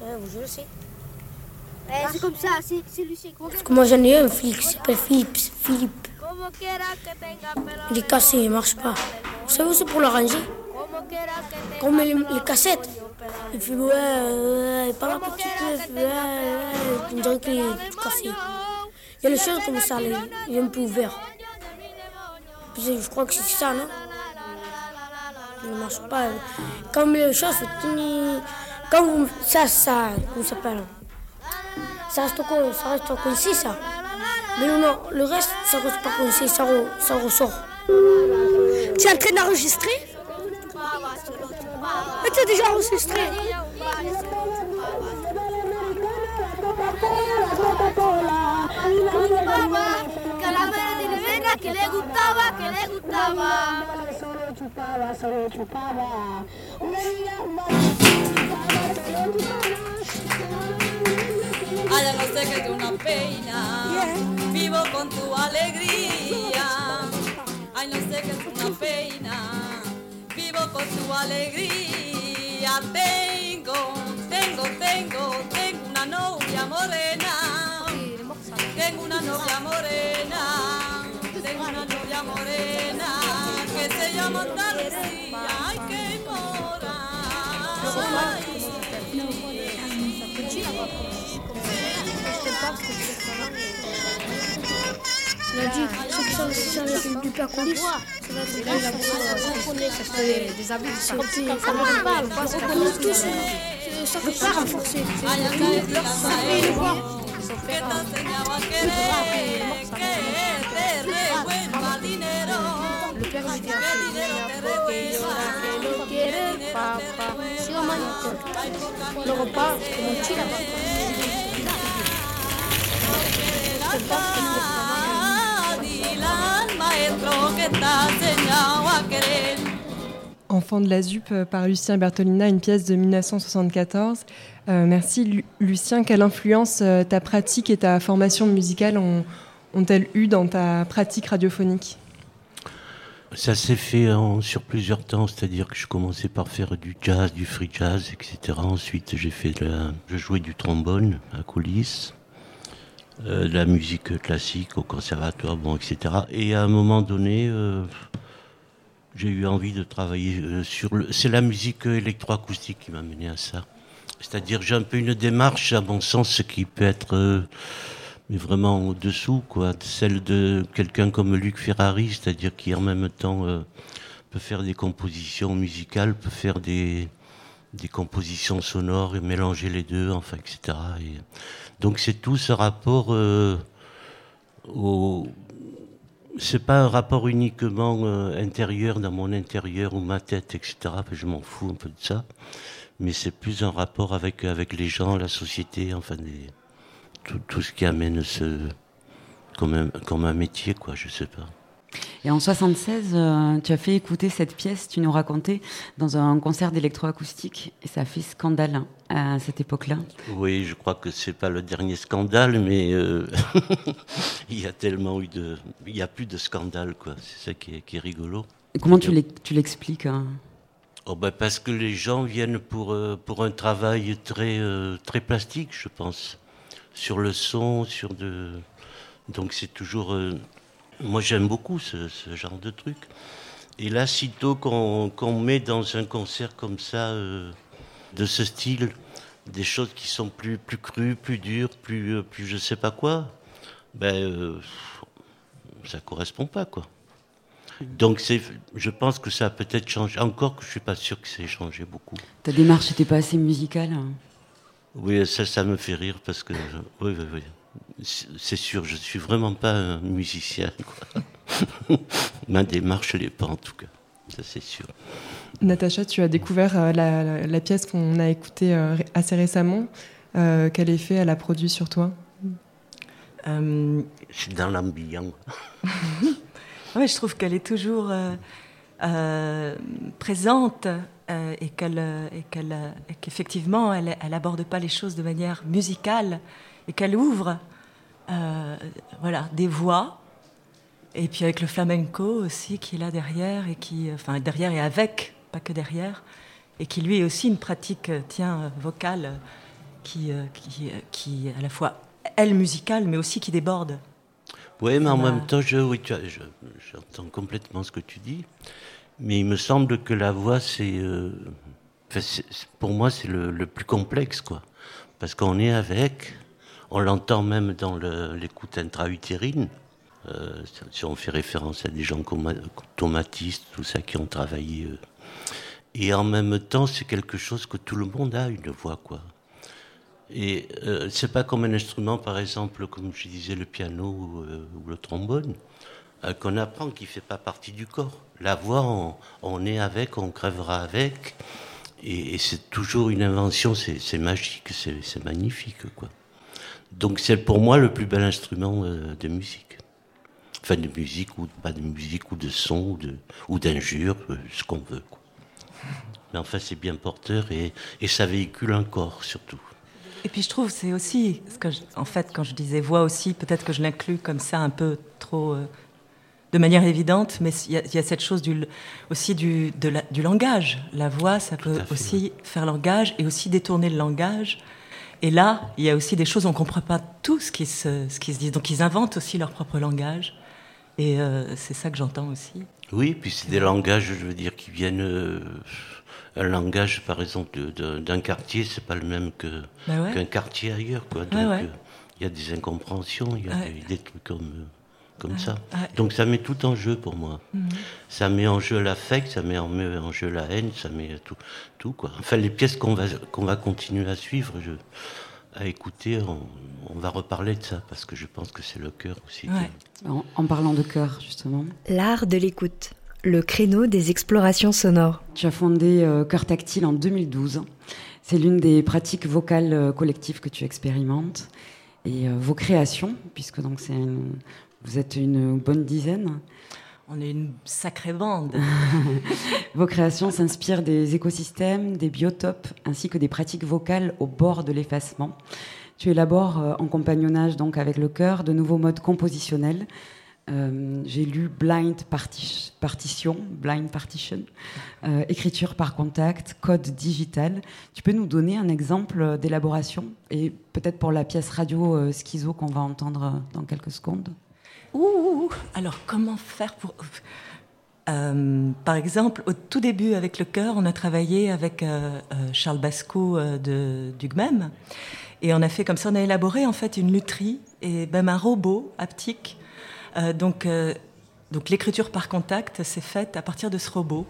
Ouais, je le sais. C'est comme ça, c'est lui, c'est Parce que moi j'en ai un flic qui s'appelle Philippe. Philippe. Il est cassé, il marche pas. Vous savez où c'est pour l'arranger les, les cassettes, il fait ouais, ouais, il parle un petit peu, ouais, ouais, on dirait qu'il est cassé. Il y a les choses comme ça, il est un peu ouvert. Je crois que c'est ça, non? Il ne marche pas. Les choses, c'est tini- Quand vous, ça, ça, comment ça s'appelle? Ça reste quoi Ça reste coincé, ça. Mais non, non, le reste, ça reste pas coincé, ça, ça ressort. Tu es en train d'enregistrer? Mais tu as déjà enregistré Que la madre tiene venga, que le gustaba, que le gustaba. Ay, ya no sé que es una pena. Vivo con tu alegría. Ay, no sé que es una pena. Vivo con tu alegría. Tengo, tengo, tengo, tengo una novia morena. Tengo una novia morena. Tengo una novia morena que se llama Andalucía. Ay, qué mora. A dit, ceux qui sont du père Colis, ça être des habits, ça être parle, parce que tous, ça peut pas renforcer. Et le voir. que te enseñaba a querer, que te revuelva dinero. Le père Enfant de la ZUP euh, par Lucien Bertolina, une pièce de 1974. Euh, merci Lu- Lucien. Quelle influence euh, ta pratique et ta formation musicale ont, ont-elles eu dans ta pratique radiophonique? Ça s'est fait en- sur plusieurs temps, c'est-à-dire que je commençais par faire du jazz, du free jazz, etc. Ensuite, j'ai fait la, je jouais du trombone à coulisses, euh, de la musique classique au conservatoire, bon, etc. Et à un moment donné, euh, j'ai eu envie de travailler euh, sur le. C'est la musique électroacoustique qui m'a mené à ça. C'est-à-dire, j'ai un peu une démarche, à mon sens, qui peut être euh, mais vraiment au-dessous, quoi, celle de quelqu'un comme Luc Ferrari, c'est-à-dire qui en même temps peut faire des compositions musicales, peut faire des, des compositions sonores et mélanger les deux, enfin, etc. Et donc c'est tout ce rapport euh, au... C'est pas un rapport uniquement euh, intérieur dans mon intérieur ou ma tête, etc. Je m'en fous un peu de ça. Mais c'est plus un rapport avec, avec les gens, la société, enfin tout ce qui amène ce comme un, comme un métier, quoi, je sais pas. Et en 76, euh, tu as fait écouter cette pièce, tu nous racontais, dans un concert d'électroacoustique, et ça a fait scandale hein, à cette époque-là. Oui, je crois que c'est pas le dernier scandale, mais euh, il y a tellement eu de, il y a plus de scandale, quoi. C'est ça qui est, qui est rigolo. Et comment tu l'ex- tu l'expliques hein? Oh ben parce que les gens viennent pour, euh, pour un travail très, euh, très plastique, je pense. Sur le son, sur de. Donc c'est toujours. Moi j'aime beaucoup ce, ce genre de truc. Et là, sitôt qu'on qu'on met dans un concert comme ça, euh, de ce style, des choses qui sont plus, plus crues, plus dures, plus, euh, plus je sais pas quoi, ben. euh, ça correspond pas, quoi. Donc je pense que ça a peut-être changé. Encore que je suis pas sûr que ça ait changé beaucoup. Ta démarche n'était pas assez musicale hein? Oui, ça, ça me fait rire parce que, oui, oui, oui. C'est sûr, je suis vraiment pas un musicien. quoi. Ma démarche l'est pas en tout cas, ça c'est sûr. Natacha, tu as découvert euh, la, la- la pièce qu'on a écoutée euh, assez récemment. Euh, quel effet elle a produit sur toi? Euh, C'est dans l'ambiance. ouais, je trouve qu'elle est toujours euh, euh, présente euh, et qu'elle, et qu'elle, et qu'effectivement, elle, elle aborde pas les choses de manière musicale et qu'elle ouvre, euh, voilà, des voix. Et puis avec le flamenco aussi qui est là derrière et qui, enfin derrière et avec, pas que derrière, et qui lui est aussi une pratique, euh, tiens, euh, vocale, euh, qui, euh, qui, euh, qui est à la fois elle musicale, mais aussi qui déborde. Oui, mais en même temps, je, oui, je- j'entends complètement ce que tu dis. Mais il me semble que la voix, euh, c'est- pour moi, c'est le, le plus complexe, quoi. Parce qu'on est avec, on l'entend même dans l'écoute intra-utérine. Euh, si on fait référence à des gens comme tomatistes, tout ça, qui ont travaillé. euh. Et en même temps, c'est quelque chose que tout le monde a, une voix, quoi. Et euh, c'est pas comme un instrument, par exemple, comme je disais, le piano ou, euh, le trombone, qu'on apprend, qui fait pas partie du corps. La voix, on, est avec, on crèvera avec, et, et c'est toujours une invention, c'est magique, c'est magnifique, quoi. Donc c'est pour moi le plus bel instrument euh, de musique. Enfin, de musique, ou pas de musique, ou de son, ou d'injure, euh, ce qu'on veut, quoi. Mais enfin, c'est bien porteur, et, et ça véhicule un corps, surtout. Et puis je trouve c'est aussi, ce que je- en fait quand je disais voix aussi, peut-être que je l'inclus comme ça un peu trop, euh, de manière évidente, mais il y, a- il y a cette chose du, aussi du, de la- du langage. La voix, ça peut aussi faire langage et aussi détourner le langage. Et là, il y a aussi des choses, on ne comprend pas tout ce qui, se, ce qui se dit. Donc ils inventent aussi leur propre langage. Et euh, c'est ça que j'entends aussi. Oui, puis c'est des langages, je veux dire, qui viennent. euh, un langage, par exemple, d'un quartier, c'est pas le même Bah ouais. qu'un quartier ailleurs, quoi. Donc, Ouais, ouais. euh, il y a des incompréhensions, il y a des, des trucs comme comme Ouais, ça. ouais. Donc ça met tout en jeu pour moi. Mhm. Ça met en jeu l'affect, ça met en, en jeu la haine, ça met tout, tout quoi. Enfin, les pièces qu'on va qu'on va continuer à suivre, je, à écouter, on, on va reparler de ça parce que je pense que c'est le cœur aussi. En, en parlant de cœur, justement. L'art de l'écoute, le créneau des explorations sonores. Tu as fondé euh, Cœur Tactile en 2012. C'est l'une des pratiques vocales euh, collectives que tu expérimentes. Et euh, vos créations, puisque donc c'est une- vous êtes une bonne dizaine. On est une sacrée bande. Vos créations s'inspirent des écosystèmes, des biotopes, ainsi que des pratiques vocales au bord de l'effacement. Tu élabores euh, en compagnonnage donc avec le chœur de nouveaux modes compositionnels. Euh, J'ai lu blind parti- partition, blind partition, euh, écriture par contact, code digital. Tu peux nous donner un exemple d'élaboration et peut-être pour la pièce radio schizo qu'on va entendre dans quelques secondes? Ouh, alors comment faire pour... Euh, par exemple, au tout début avec le chœur, on a travaillé avec euh, euh, Charles Basco de, du GMEM. Et on a fait comme ça, on a élaboré en fait une lutherie et même un robot haptique. Donc donc l'écriture par contact s'est faite à partir de ce robot.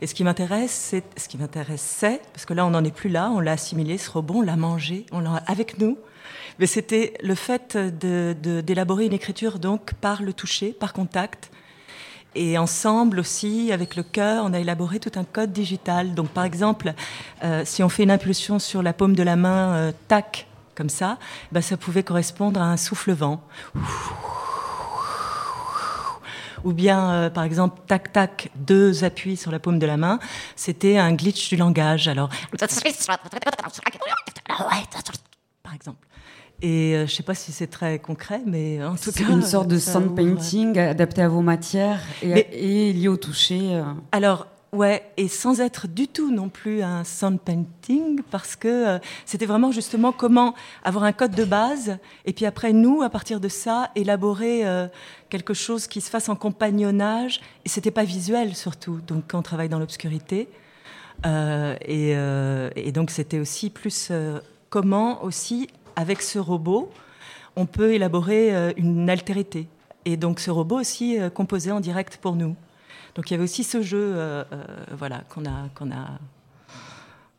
Et ce qui m'intéresse, c'est ce qui m'intéresse, parce que là on n'en est plus là, on l'a assimilé ce robot, on l'a mangé, on l'a avec nous. Mais c'était le fait d'élaborer une écriture donc par le toucher, par contact. Et ensemble aussi, avec le cœur, on a élaboré tout un code digital. Donc par exemple, euh, si on fait une impulsion sur la paume de la main, euh, tac, comme ça, ben, ça pouvait correspondre à un souffle-vent. Ou bien, euh, par exemple, tac, tac, deux appuis sur la paume de la main, c'était un glitch du langage. Alors, par exemple. Et euh, je sais pas si c'est très concret, mais en tout cas. une sorte de ouvre- painting adapté à vos matières et, Mais- et lié au toucher. euh. Alors, ouais, et sans être du tout non plus un sound painting, parce que euh, c'était vraiment justement comment avoir un code de base, et puis après, nous, à partir de ça, élaborer euh, quelque chose qui se fasse en compagnonnage, et c'était pas visuel surtout, donc quand on travaille dans l'obscurité. Euh, et, euh, et donc, c'était aussi plus euh, comment aussi, avec ce robot, on peut élaborer euh, une altérité. Et donc ce robot aussi euh, composé en direct pour nous. Donc il y avait aussi ce jeu euh, voilà, qu'on a, qu'on a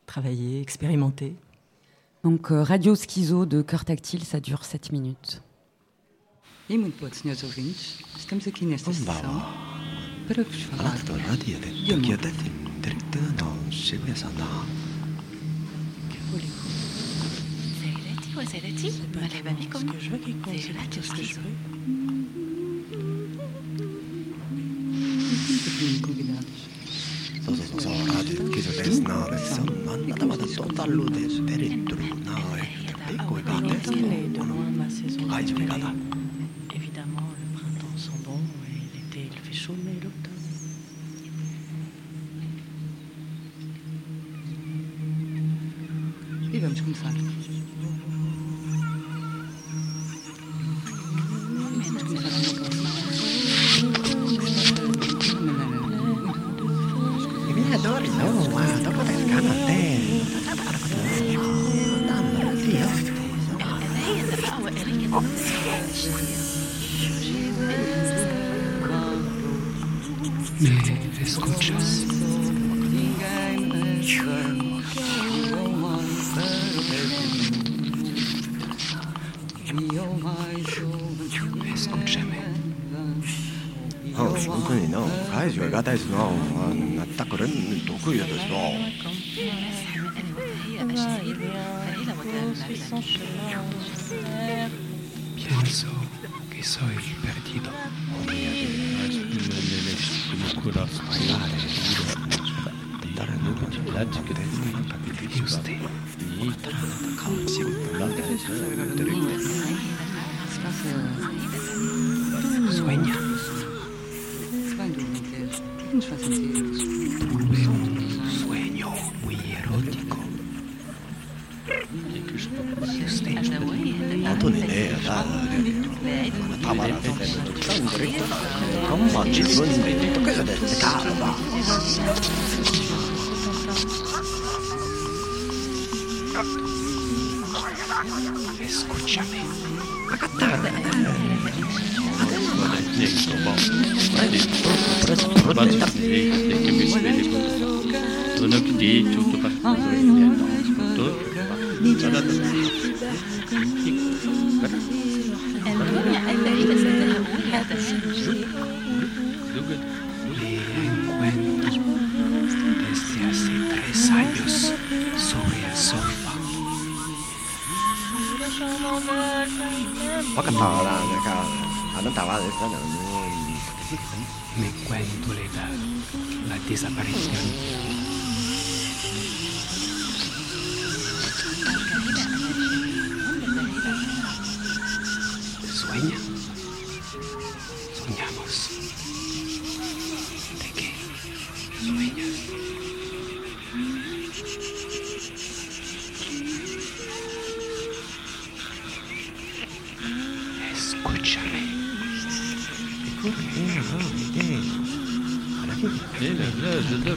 travaillé, expérimenté. Donc Radio Schizo de Cœur Tactile, ça dure 7 minutes. Rosellati, ma lei va mica con me. Sei là, ti scuso. Évidemment, le printemps sent bon et l'été il fait chaud, mais l'automne. Wie beim Schwimmfahren.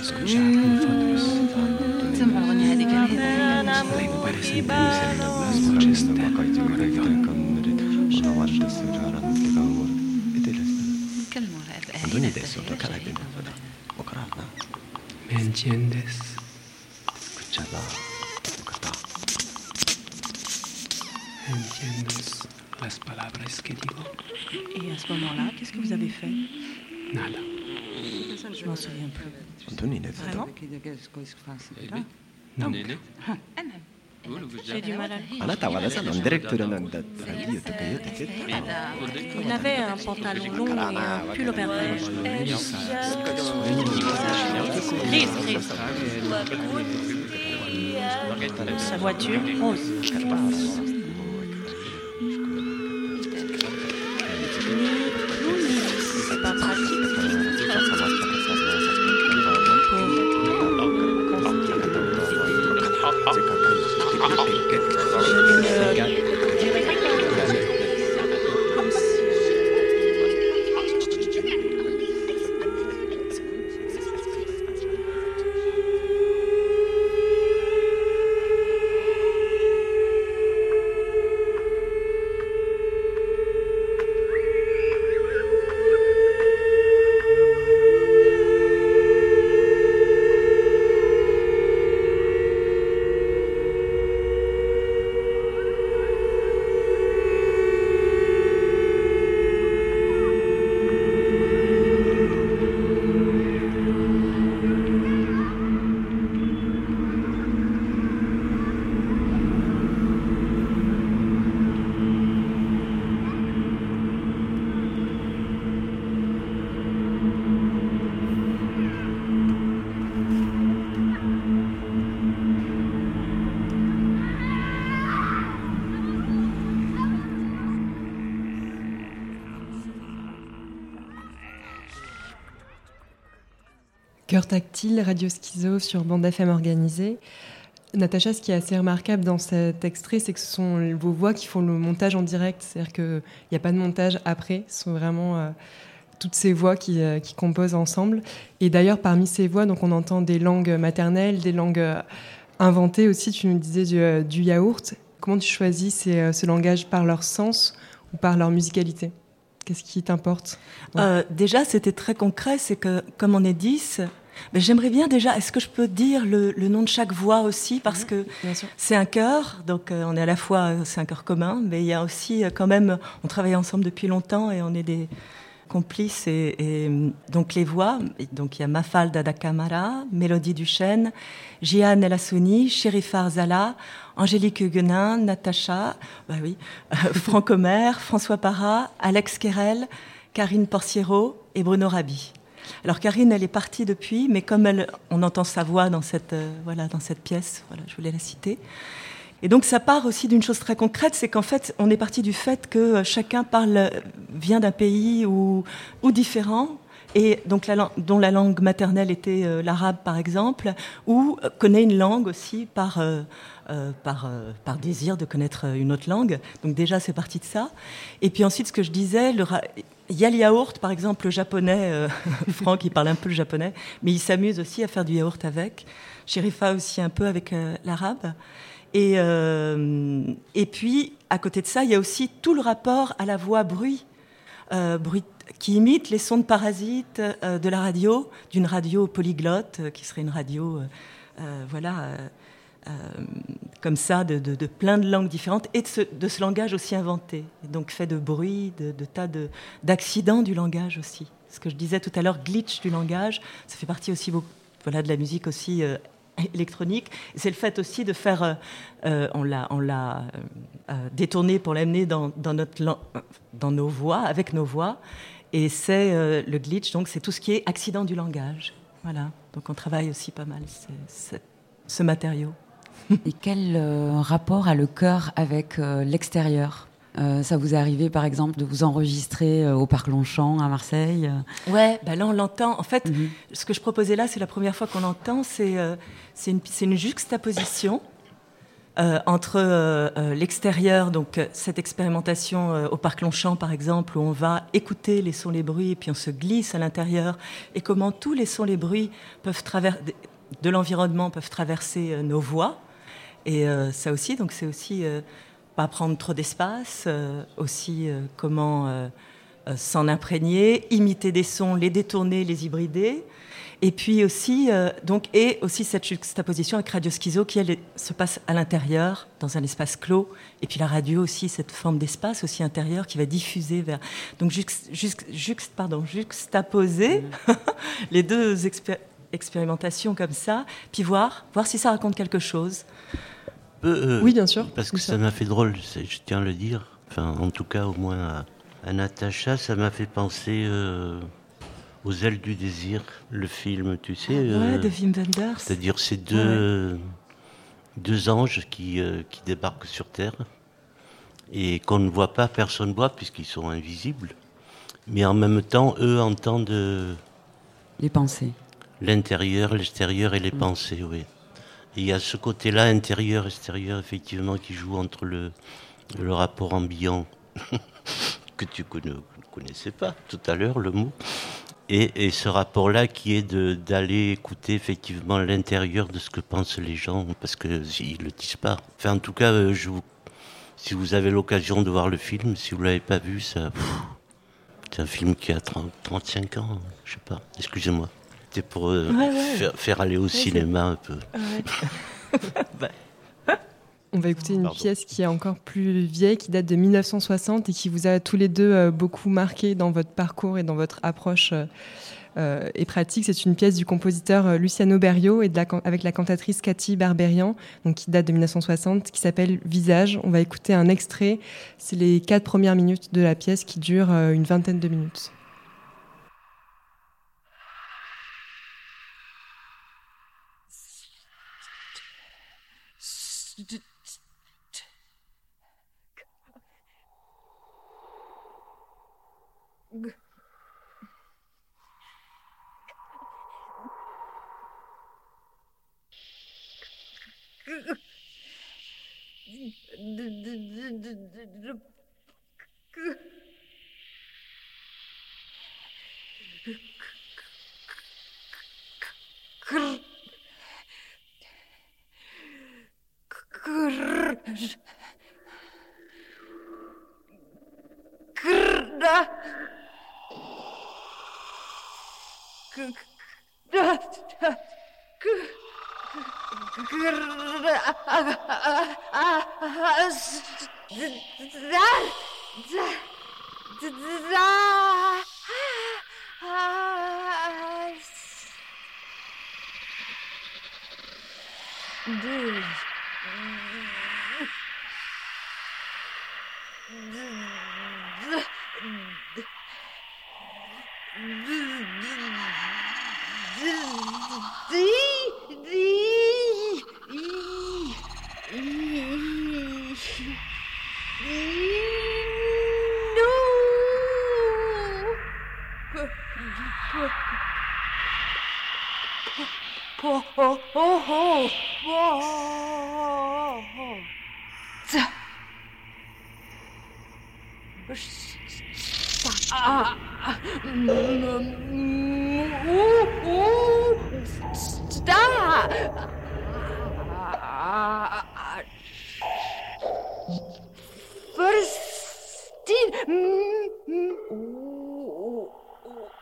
escuchar ¿Me las palabras que digo? ¿Y a ce moment-là, qu'est-ce que vous avez fait Nada. Je m'en souviens plus. Antonine, Vraiment Il avait un pantalon long et un pull au père Gris, gris. Sa voiture? Rose. Tactile, radio schizo sur bande FM organisée. Natacha, ce qui est assez remarquable dans cet extrait, c'est que ce sont vos voix qui font le montage en direct. C'est-à-dire qu'il n'y a pas de montage après. Ce sont vraiment euh, toutes ces voix qui, euh, qui, composent ensemble. Et d'ailleurs, parmi ces voix, donc on entend des langues maternelles, des langues euh, inventées aussi. Tu nous disais du, yaourt. Comment tu choisis ces, ce langage par leur sens ou par leur musicalité? Qu'est-ce qui t'importe? Déjà, c'était très concret. C'est que, comme on est 10, mais j'aimerais bien déjà, est-ce que je peux dire le, le, nom de chaque voix aussi Parce que c'est un chœur, donc euh, on est à la fois, c'est un chœur commun, mais il y a aussi euh, quand même, on travaille ensemble depuis longtemps et on est des complices. Et, et donc les voix, donc il y a Mafalda da Camara, Mélodie Duchesne, Jihan El Assouni, Chérifar Zala, Angélique Huguenin, Natacha, bah oui, euh, Franck Omer, François Parra, Alex Kerel, Karine Porciero et Bruno Rabi. Alors Karine, elle est partie depuis, mais comme on entend sa voix dans cette, euh, pièce, je voulais la citer. Et donc ça part aussi d'une chose très concrète, c'est qu'en fait, on est parti du fait que chacun parle, vient d'un pays ou, différent, et donc la, dont la langue maternelle était euh, l'arabe par exemple, ou euh, connaît une langue aussi par, euh, désir de connaître une autre langue. Donc déjà c'est parti de ça. Et puis ensuite ce que je disais, il y a le yaourt, par exemple, le japonais, euh, Franck, il parle un peu le japonais, mais il s'amuse aussi à faire du yaourt avec. Sherifa aussi un peu avec euh, l'arabe. Et, euh, et puis, à côté de ça, il y a aussi tout le rapport à la voix bruit, qui imite les sons de parasites de la radio, d'une radio polyglotte, qui serait une radio, voilà comme ça, de, plein de langues différentes et de ce, langage aussi inventé, donc fait de bruit, de, tas d'accidents du langage aussi. Ce que je disais tout à l'heure, glitch du langage, ça fait partie aussi de la musique aussi euh, électronique. C'est le fait aussi de faire, euh, euh on l'a, on l'a détourné pour l'amener dans, notre, dans nos voix, avec nos voix. Et c'est le glitch, donc c'est tout ce qui est accident du langage. Voilà. Donc on travaille aussi pas mal ce matériau. Et quel euh, rapport a le cœur avec euh, l'extérieur? Euh, ça vous est arrivé, par exemple, de vous enregistrer euh, au Parc Longchamp à Marseille? Euh... Ouais, bah là on l'entend. En fait, mm -hmm. ce que je proposais là, c'est la première fois qu'on l'entend. C'est c'est une, une juxtaposition entre l'extérieur, donc cette expérimentation au Parc Longchamp, par exemple, où on va écouter les sons, les bruits, et puis on se glisse à l'intérieur, et comment tous les sons, les bruits peuvent de l'environnement peuvent traverser nos voix. Et euh, ça aussi, donc c'est aussi euh, pas prendre trop d'espace, euh, aussi comment euh, s'en imprégner, imiter des sons, les détourner, les hybrider. Et puis aussi, donc, et aussi cette juxtaposition avec Radio Schizo qui elle, se passe à l'intérieur, dans un espace clos. Et puis la radio aussi, cette forme d'espace aussi intérieur qui va diffuser vers. Donc, juxt, juxt, juxt, pardon, juxtaposer les deux expé- expérimentations comme ça, puis voir, voir si ça raconte quelque chose. Euh, Oui, bien sûr. Parce que ça m'a fait drôle, je tiens à le dire. Enfin, en tout cas, au moins à, à Natacha, ça m'a fait penser euh, aux ailes du désir, le film, tu sais. Ouais, euh, de Wim Wenders. C'est-à-dire ces deux, deux anges qui, euh, qui débarquent sur Terre et qu'on ne voit pas, personne ne voit puisqu'ils sont invisibles. Mais en même temps, eux entendent euh, Les pensées. l'intérieur, l'extérieur et les pensées, oui. Il y a ce côté-là, intérieur, extérieur, effectivement, qui joue entre le, le rapport ambiant, que tu ne connaissais pas tout à l'heure, le mot, et, et ce rapport-là qui est d'aller écouter effectivement l'intérieur de ce que pensent les gens, parce qu'ils ne le disent pas. Enfin, en tout cas, euh, je vous- si vous avez l'occasion de voir le film, si vous ne l'avez pas vu, ça... c'est un film qui a 30, 35 ans, je sais pas, excusez-moi. C'était pour euh, Ouais, ouais. Faire, faire aller au Ouais, cinéma un peu. On va écouter une pièce qui est encore plus vieille, qui date de 1960 et qui vous a tous les deux euh, beaucoup marqué dans votre parcours et dans votre approche euh, et pratique. C'est une pièce du compositeur Luciano Berio et de la can- avec la cantatrice Cathy Berberian, donc qui date de 1960, qui s'appelle Visage. On va écouter un extrait. C'est les quatre premières minutes de la pièce qui durent euh, une vingtaine de minutes. 그그 Кр... Крда... Крда... Крда... Крда... Крда... Dude. Oh, oh, oh, oh. Ah, da. Verstien.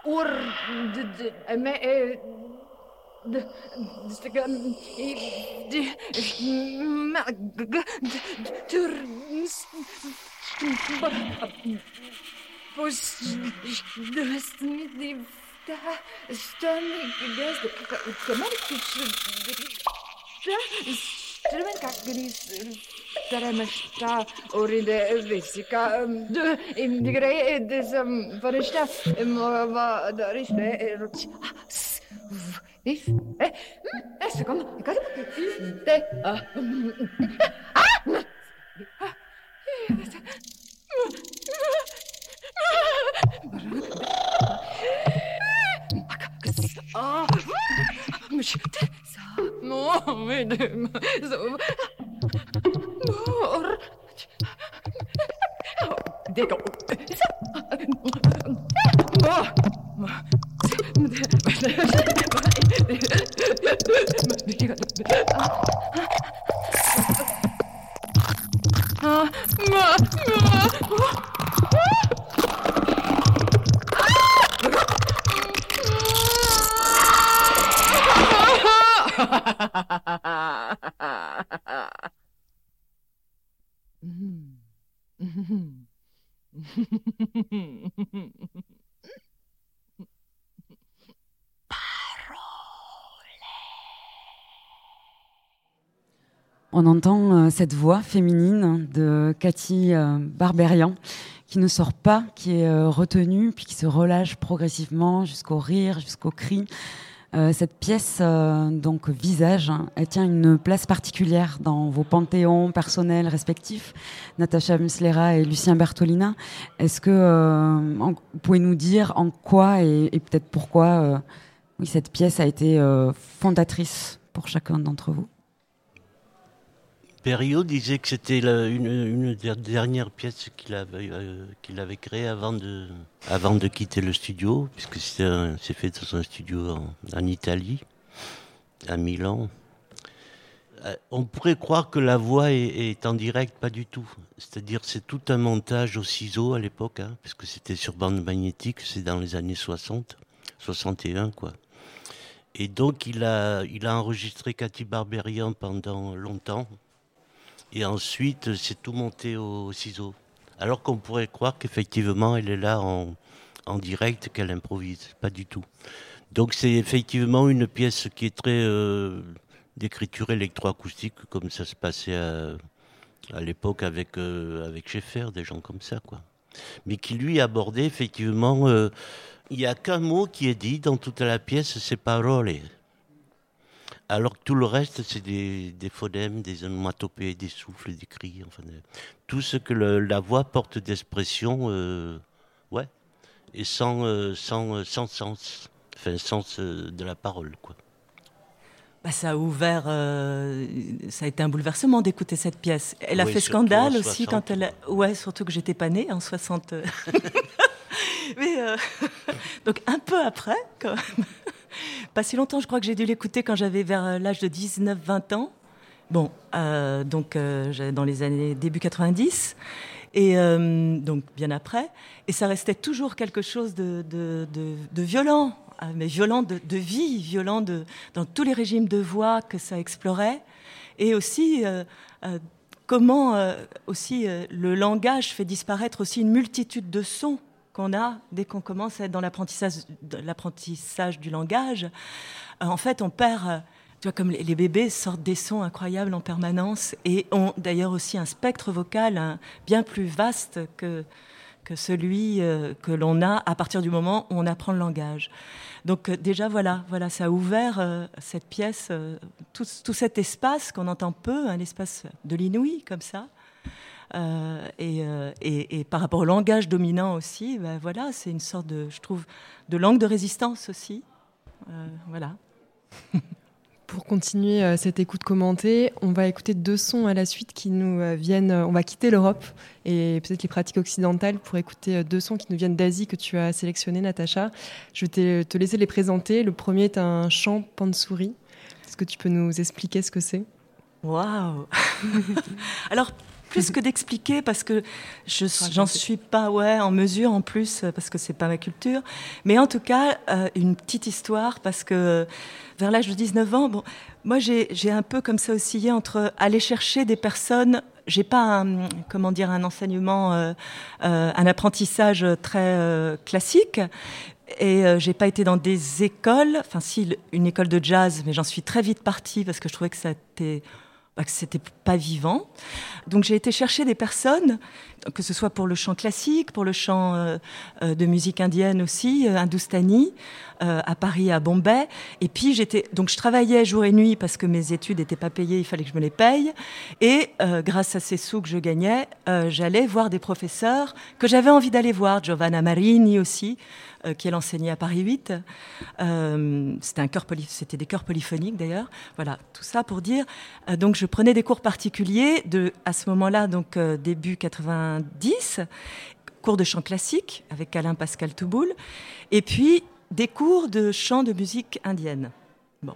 Oor. Pois me devitar stomach gas kamerikis Taremesta oride vesika de imdigre desam varishta morava dariste roch If, eh, eh, secondo, guarda, te, ah, ah, ah, 아, 사모메드마, 노르, 내가 사, 뭐, 뭐, 아, 뭐, 뭐. On entend euh, cette voix féminine de Cathy euh, Barberian qui ne sort pas, qui est euh, retenue, puis qui se relâche progressivement jusqu'au rire, jusqu'au cri. cette pièce, donc Visage, hein, elle tient une place particulière dans vos panthéons personnels respectifs, Natacha Muslera et Lucien Bertolina. Est-ce que vous pouvez nous dire en quoi et, peut-être pourquoi cette pièce a été fondatrice pour chacun d'entre vous? Perriot disait que c'était une, une, des dernières pièces qu'il avait, euh, qu'il avait créée avant de, quitter le studio, puisque c'est fait dans un studio en, Italie, à Milan. Euh, on pourrait croire que la voix est, est en direct, pas du tout. C'est-à-dire c'est tout un montage au ciseau à l'époque, hein, puisque c'était sur bande magnétique, c'est dans les années 60, 61 quoi. Et donc il a, il a enregistré Cathy Barberian pendant longtemps, et ensuite, c'est tout monté au ciseau. Alors qu'on pourrait croire qu'effectivement, elle est là en, en direct, qu'elle improvise. Pas du tout. Donc c'est effectivement une pièce qui est très euh, d'écriture électroacoustique, comme ça se passait à, à l'époque avec, euh, avec Schaeffer, des gens comme ça, quoi. Mais qui lui abordait effectivement, euh, il n'y a qu'un mot qui est dit dans toute la pièce, c'est parole alors que tout le reste, c'est des, des, phonèmes, des onomatopées, des souffles, des cris, enfin, tout ce que le, la voix porte d'expression, euh, ouais, et sans, euh, sans, euh, sans sens, enfin, sens euh, de la parole, quoi. Bah, ça a ouvert, euh, ça a été un bouleversement d'écouter cette pièce. Elle a oui, fait scandale aussi quand elle, a... ouais, surtout que j'étais pas née en 60. Mais donc un peu après, quand même pas si longtemps, je crois que j'ai dû l'écouter quand j'avais vers euh, l'âge de 19-20 ans. Bon, euh, donc euh, dans les années début 90, et donc bien après, et ça restait toujours quelque chose de, de, violent, mais violent de, vie, violent dans tous les régimes de voix que ça explorait, et aussi comment aussi le langage fait disparaître aussi une multitude de sons qu'on a dès qu'on commence à être dans l'apprentissage du langage. Euh, en fait, on perd. Euh, tu vois, comme les, bébés sortent des sons incroyables en permanence et ont d'ailleurs aussi un spectre vocal hein, bien plus vaste que, celui euh, que l'on a à partir du moment où on apprend le langage. Donc déjà voilà, voilà, ça a ouvert cette pièce, tout, cet espace qu'on entend peu, un espace de l'inouï comme ça, et, euh, et, et, par rapport au langage dominant aussi, ben voilà, c'est une sorte de, je trouve, de langue de résistance aussi. Euh, voilà. Pour continuer euh, cette écoute commentée, on va écouter deux sons à la suite qui nous euh, viennent. On va quitter l'Europe et peut-être les pratiques occidentales pour écouter euh, deux sons qui nous viennent d'Asie que tu as sélectionnés, Natacha. Je vais te laisser les présenter. Le premier est un chant pansori. Est-ce que tu peux nous expliquer ce que c'est? Waouh Alors, plus que d'expliquer parce que je j'en suis pas ouais en mesure en plus parce que c'est pas ma culture. Mais en tout cas euh, une petite histoire parce que vers l'âge de 19 ans bon moi j'ai un peu comme ça oscillé entre aller chercher des personnes. J'ai pas un, comment dire un enseignement euh, euh, un apprentissage très euh, classique. Et euh, j'ai pas été dans des écoles. Enfin si une école de jazz mais j'en suis très vite partie parce que je trouvais que ça était bah, que c'était pas vivant. Donc j'ai été chercher des personnes, que ce soit pour le chant classique, pour le chant euh, euh, de musique indienne aussi, euh, hindoustanie, euh, à Paris, à Bombay. Et puis j'étais, donc je travaillais jour et nuit parce que mes études n'étaient pas payées, il fallait que je me les paye. Et grâce à ces sous que je gagnais, j'allais voir des professeurs que j'avais envie d'aller voir, Giovanna Marini aussi, qui elle enseignait à Paris 8. Euh, c'était c'était des chœurs polyphoniques d'ailleurs. Voilà, tout ça pour dire. Donc je prenais des cours particuliers de à ce moment-là, donc début 90, cours de chant classique avec Alain Pascal Touboul, et puis des cours de chant de musique indienne. Bon.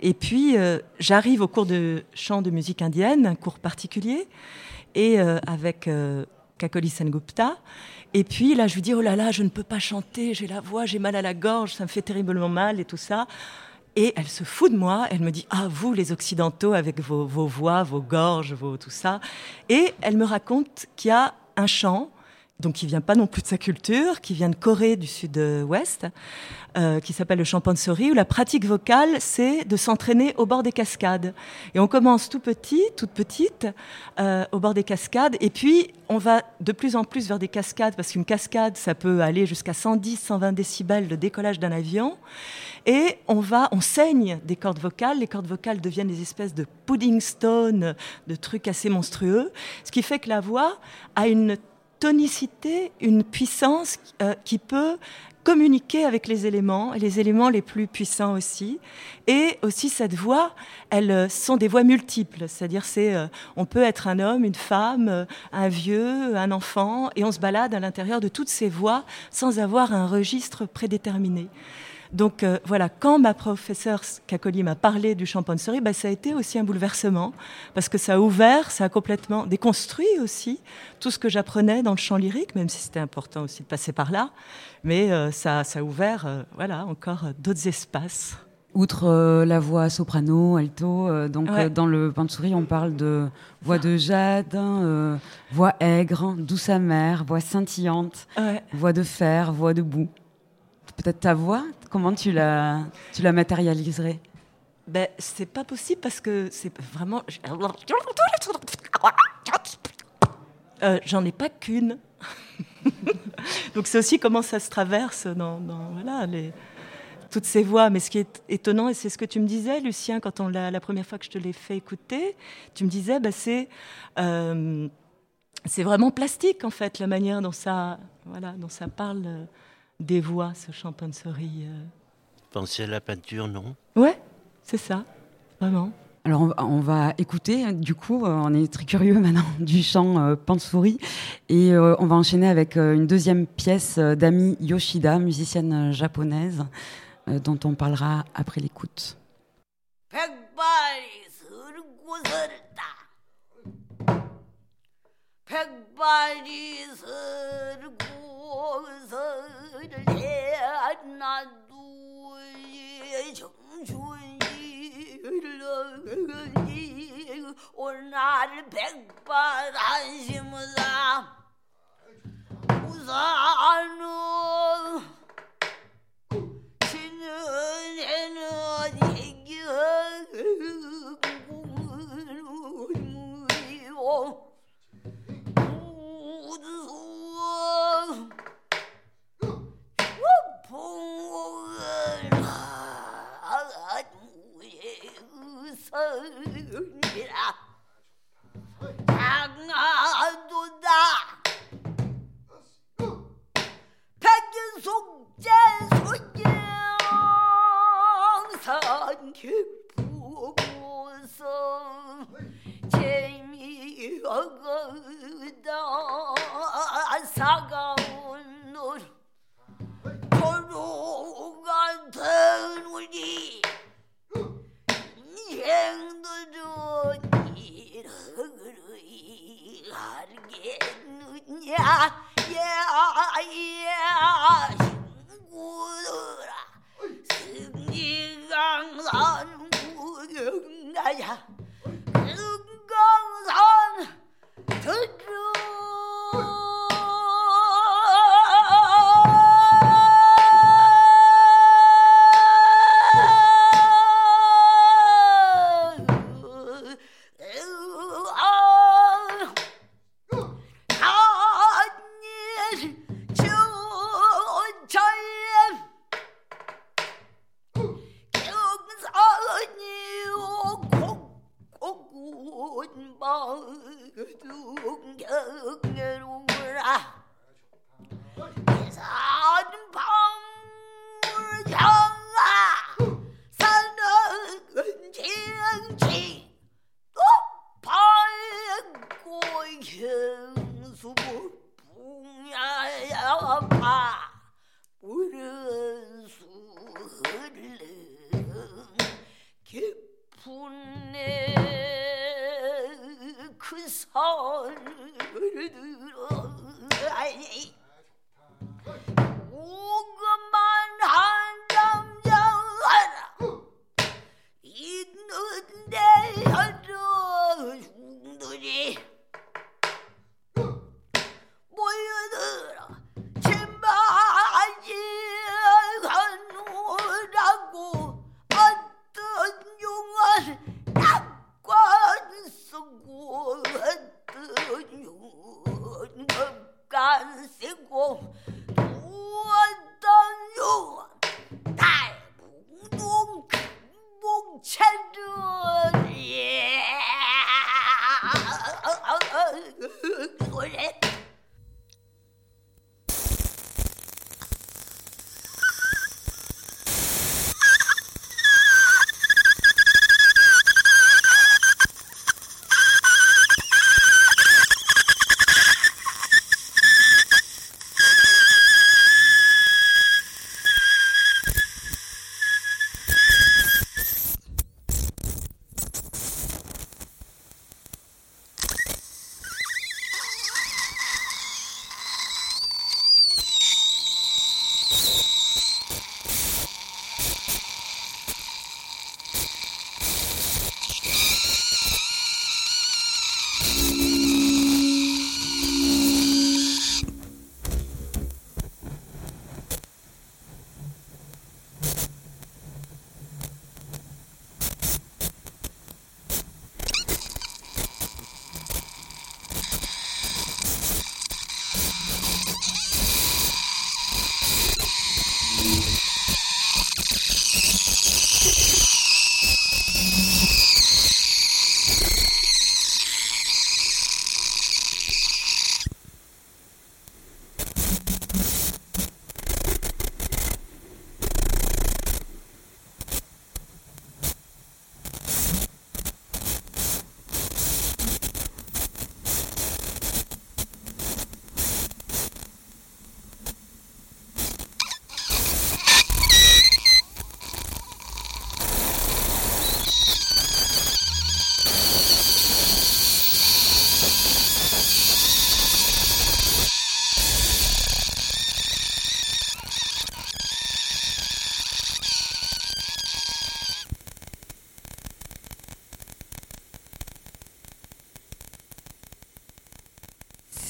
Et puis euh, j'arrive au cours de chant de musique indienne, un cours particulier, et euh, avec euh, Kakoli Sengupta. Et puis là, je lui dis oh là là, je ne peux pas chanter, j'ai la voix, j'ai mal à la gorge, ça me fait terriblement mal et tout ça. Et elle se fout de moi, elle me dit ah vous les occidentaux avec vos, voix, vos gorges, vos tout ça. Et elle me raconte qu'il y a un chant donc qui vient pas non plus de sa culture, qui vient de Corée du sud-ouest, euh, qui s'appelle le chant pansori, où la pratique vocale, c'est de s'entraîner au bord des cascades. Et on commence tout petit, toute petite, euh, au bord des cascades, et puis on va de plus en plus vers des cascades, parce qu'une cascade, ça peut aller jusqu'à 110, 120 décibels de décollage d'un avion, et on va, on saigne des cordes vocales. Les cordes vocales deviennent des espèces de pudding stone, de trucs assez monstrueux, ce qui fait que la voix a une tonicité, une puissance euh, qui peut communiquer avec les éléments, et les éléments les plus puissants aussi. Et aussi cette voix, elles euh, sont des voix multiples, c'est-à-dire c'est, euh, on peut être un homme, une femme, un vieux, un enfant, et on se balade à l'intérieur de toutes ces voix sans avoir un registre prédéterminé. Donc euh, voilà, quand ma professeure Cacoli m'a parlé du champagnerie, bah, ça a été aussi un bouleversement, parce que ça a ouvert, ça a complètement déconstruit aussi tout ce que j'apprenais dans le chant lyrique, même si c'était important aussi de passer par là, mais euh, ça, ça, a ouvert euh, voilà, encore d'autres espaces. Outre la voix soprano, alto, donc dans le pansori, on parle de voix de jade, voix aigre, douce amère, voix scintillante, voix de fer, voix de boue. Peut-être ta voix Comment tu la, tu la matérialiserais? Ben, c'est pas possible parce que c'est vraiment. Euh, J'en ai pas qu'une. Donc c'est aussi comment ça se traverse dans, voilà, les, toutes ces voix. Mais ce qui est étonnant, et c'est ce que tu me disais, Lucien, quand on la, première fois que je te l'ai fait écouter, tu me disais, ben, c'est euh, vraiment plastique en fait, la manière dont ça, voilà, dont ça parle. Des voix, ce champagnerie. Euh. Pensez à la peinture, non? Ouais, c'est ça, vraiment. Alors on va, écouter, du coup, euh, on est très curieux maintenant du chant euh, Pansori et euh, on va enchaîner avec une deuxième pièce d'Ami Yoshida, musicienne japonaise, dont on parlera après l'écoute. 백발이 슬고서를 내놔두이 정춘이를 오늘 백발 안심사 우산은 신은에는 이겨 공을 무리오 장아도다 백인숙제 소경선 기쁘서 재미없다 사가운 눈 도로 알겠느냐 야야 친구들아 승리강산 구경가야. 승강산 들어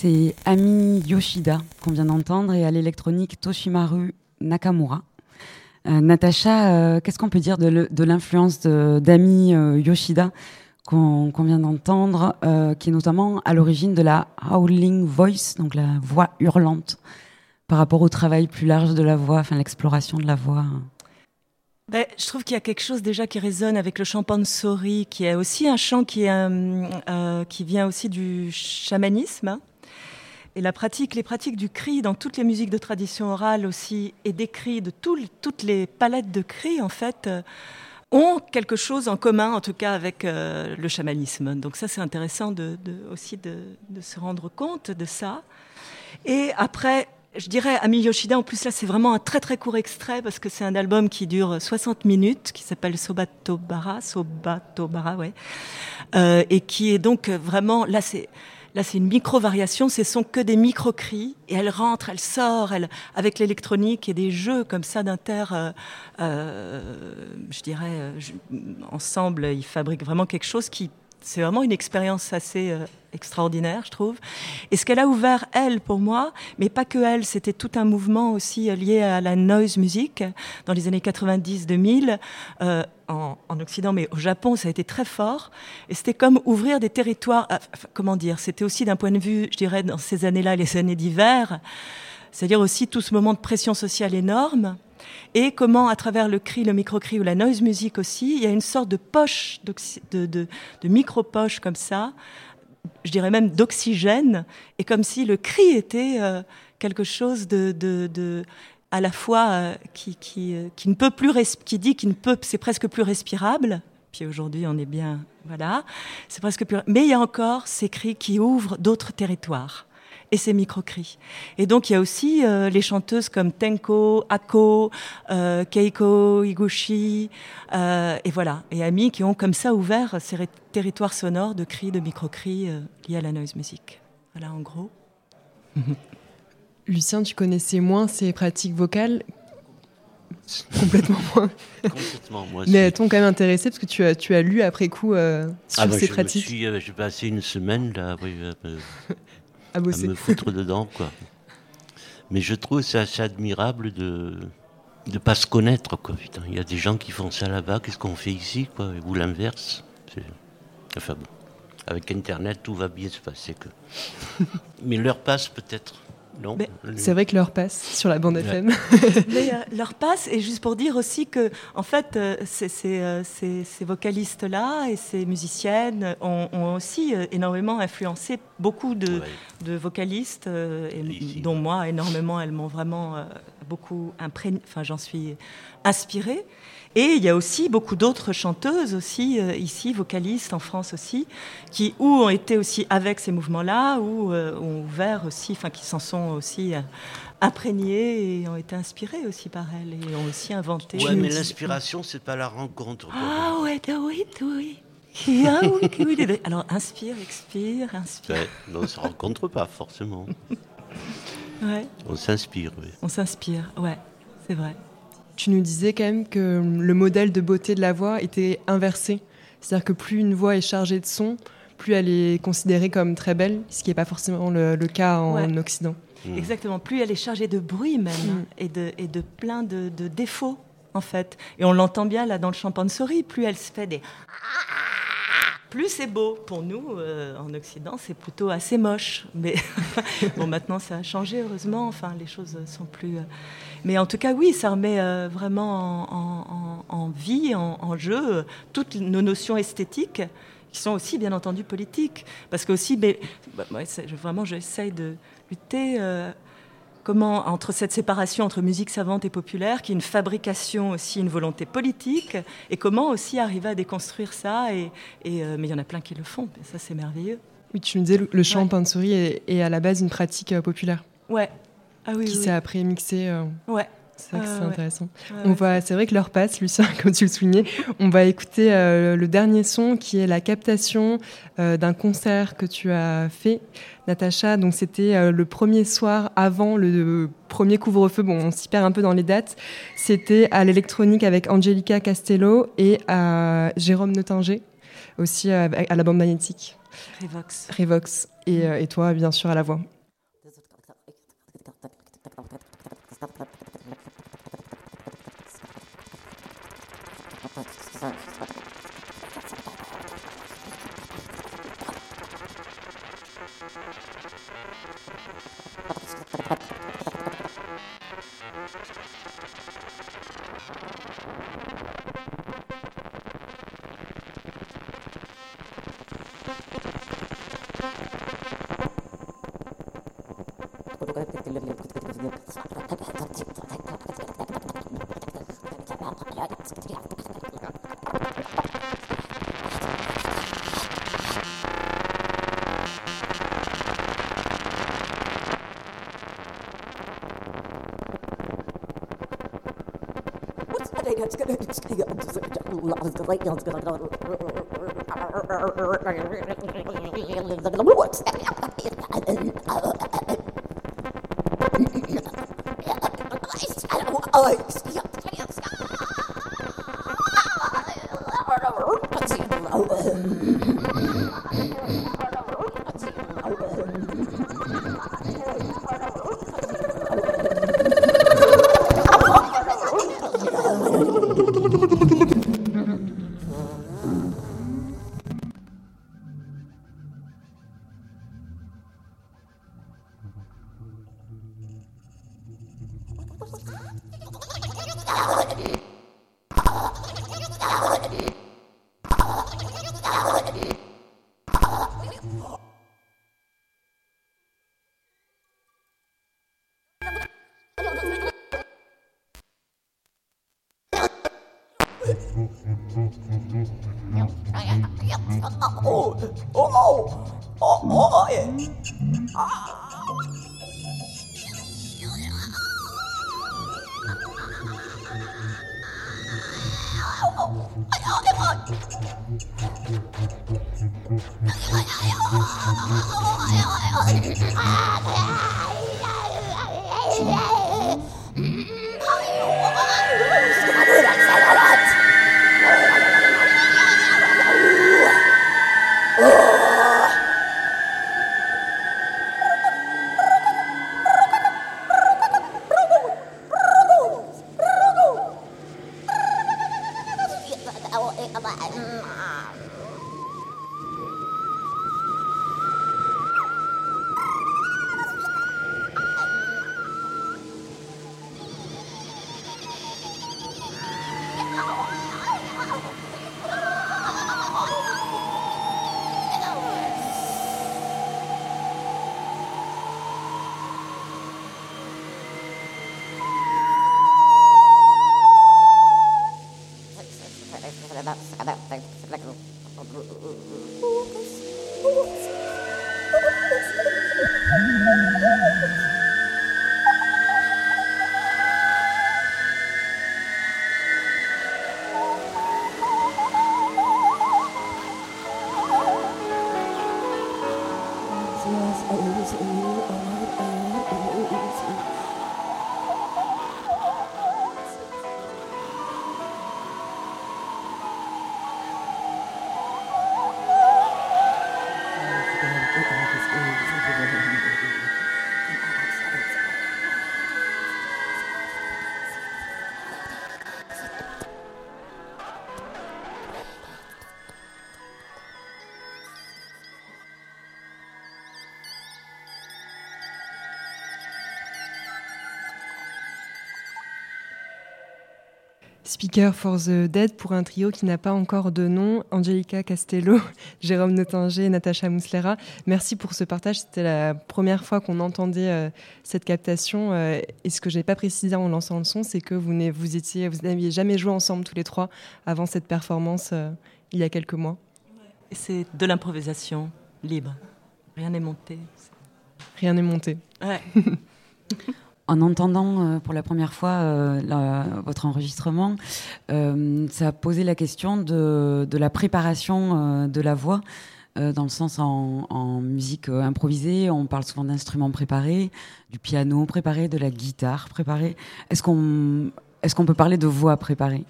C'est Ami Yoshida qu'on vient d'entendre et à l'électronique Toshimaru Nakamura. Euh, Natacha, euh, qu'est-ce qu'on peut dire de l'influence d'Ami euh, Yoshida qu'on vient d'entendre, euh, qui est notamment à l'origine de la howling voice, donc la voix hurlante, par rapport au travail plus large de la voix, enfin l'exploration de la voix? Ben, je trouve qu'il y a quelque chose déjà qui résonne avec le chant Pansori, qui est aussi un chant qui, vient aussi du chamanisme. Et la pratique, les pratiques du cri dans toutes les musiques de tradition orale aussi, et des cris, de toutes les palettes de cris, en fait, euh, ont quelque chose en commun, en tout cas avec euh, le chamanisme. Donc ça, c'est intéressant aussi de, de, se rendre compte de ça. Et après, je dirais Ami Yoshida, en plus là c'est vraiment un très très court extrait parce que c'est un album qui dure 60 minutes, qui s'appelle Sobatobara, Sobatobara, ouais, euh, et qui est donc vraiment, là c'est... Là, c'est une micro-variation, ce sont que des micro-cris, et elle rentre, elle sort, elle, avec l'électronique et des jeux comme ça d'inter, euh, euh, je dirais, euh, ensemble, ils fabriquent vraiment quelque chose qui c'est vraiment une expérience assez euh, extraordinaire, je trouve. Et ce qu'elle a ouvert, elle, pour moi, mais pas que elle, c'était tout un mouvement aussi euh, lié à la noise music dans les années 90-2000, euh, en, en, Occident, mais au Japon, ça a été très fort. Et c'était comme ouvrir des territoires, comment dire, c'était aussi d'un point de vue, je dirais, dans ces années-là, les années d'hiver, c'est-à-dire aussi tout ce moment de pression sociale énorme et comment, à travers le cri, le micro-cri ou la noise music aussi, il y a une sorte de poche, de, micro-poche comme ça, je dirais même d'oxygène, et comme si le cri était euh, quelque chose de, à la fois euh, qui, qui, euh, qui, ne peut plus, qui dit qu'il ne peut, c'est presque plus respirable. Puis aujourd'hui, on est bien, voilà, c'est presque plus. Mais il y a encore ces cris qui ouvrent d'autres territoires et ses micro-cris. Et donc il y a aussi euh, les chanteuses comme Tenko, Ako, euh, Keiko, Higuchi, euh, et voilà, et Ami qui ont comme ça ouvert ces territoires sonores de cris, de micro-cris euh, liés à la noise music. Voilà en gros. Lucien, tu connaissais moins ces pratiques vocales? Complètement moins. Complètement, moi Mais elles t'ont quand même intéressé parce que tu as, tu as lu après coup euh, sur ah bah, ces je pratiques. J'ai passé une semaine là, oui, euh, à, bosser. à me foutre dedans, quoi. Mais je trouve c'est assez admirable de ne pas se connaître, quoi. Putain, il y a des gens qui font ça là-bas, qu'est-ce qu'on fait ici, quoi, ou l'inverse. Enfin bon, avec Internet, tout va bien se passer. Que... Mais l'heure passe peut-être. Non. C'est vrai que l'heure passe sur la bande Ouais. FM. Mais, euh, leur passe, et juste pour dire aussi que, en fait, euh, ces, ces, euh, ces- ces vocalistes-là et ces musiciennes ont, ont aussi euh, énormément influencé beaucoup de, de vocalistes, euh, et- dont moi, énormément, elles m'ont vraiment euh, beaucoup imprégné, enfin, j'en suis inspirée. Et il y a aussi beaucoup d'autres chanteuses aussi, euh, ici, vocalistes en France aussi, qui ou ont été aussi avec ces mouvements-là, ou euh, ont ouvert aussi, enfin qui s'en sont aussi euh, imprégnés et ont été inspirés aussi par elles et ont aussi inventé. Ouais, mais l'inspiration, c'est pas la rencontre. Ah ouais, ah oui, oui. Ah oui, oui, oui. Alors inspire, expire, inspire. Ouais, non, ça rencontre pas forcément. Ouais. On s'inspire, oui. On s'inspire, ouais, c'est vrai. Tu nous disais quand même que le modèle de beauté de la voix était inversé. C'est-à-dire que plus une voix est chargée de son, plus elle est considérée comme très belle, ce qui n'est pas forcément le, le cas en Ouais. Occident. Exactement. Plus elle est chargée de bruit même Mm. et, de, et de plein de, de défauts en fait. Et on l'entend bien là dans le champagne-souris. Plus elle se fait des plus c'est beau. Pour nous, euh, en Occident, c'est plutôt assez moche. Mais bon, maintenant, ça a changé, heureusement. Enfin, les choses sont plus. euh, Mais en tout cas, oui, ça remet euh, vraiment en, vie, en, jeu, toutes nos notions esthétiques qui sont aussi, bien entendu, politiques. Parce que aussi, mais, bah, moi, vraiment, j'essaye de lutter. Comment, entre cette séparation entre musique savante et populaire, qui est une fabrication aussi, une volonté politique, et comment aussi arriver à déconstruire ça. Et, et, euh, mais il y en a plein qui le font, et ça c'est merveilleux. Oui, tu nous disais, le, le chant pansori est, est à la base une pratique euh, populaire Ouais. Ah oui, qui oui. s'est après mixée. euh, Ouais. C'est vrai que Ah, c'est intéressant. Ouais, on va, c'est vrai que l'heure passe, Lucien, comme tu le soulignais. On va écouter euh, le dernier son qui est la captation euh, d'un concert que tu as fait, Natacha. Donc c'était euh, le premier soir avant le premier couvre-feu. Bon, on s'y perd un peu dans les dates. C'était à l'électronique avec Angelica Castello et à Jérôme Notinger, aussi à la bande magnétique. Revox. Revox. Et, et toi, bien sûr, à la voix. What's that? Speaker for the Dead pour un trio qui n'a pas encore de nom, Angelica Castello, Jérôme Notinger et Natacha Muslera. Merci pour ce partage. C'était la première fois qu'on entendait euh, cette captation. Euh, et ce que je n'ai pas précisé en lançant le son, c'est que vous n'aviez vous étiez, vous jamais joué ensemble tous les trois avant cette performance euh, il y a quelques mois. C'est de l'improvisation libre. Rien n'est monté. Rien n'est monté. Ouais. En entendant euh, pour la première fois euh, votre enregistrement, euh, ça a posé la question de, la préparation de la voix, dans le sens en, musique improvisée, on parle souvent d'instruments préparés, du piano préparé, de la guitare préparée. Est-ce qu'on peut parler de voix préparée?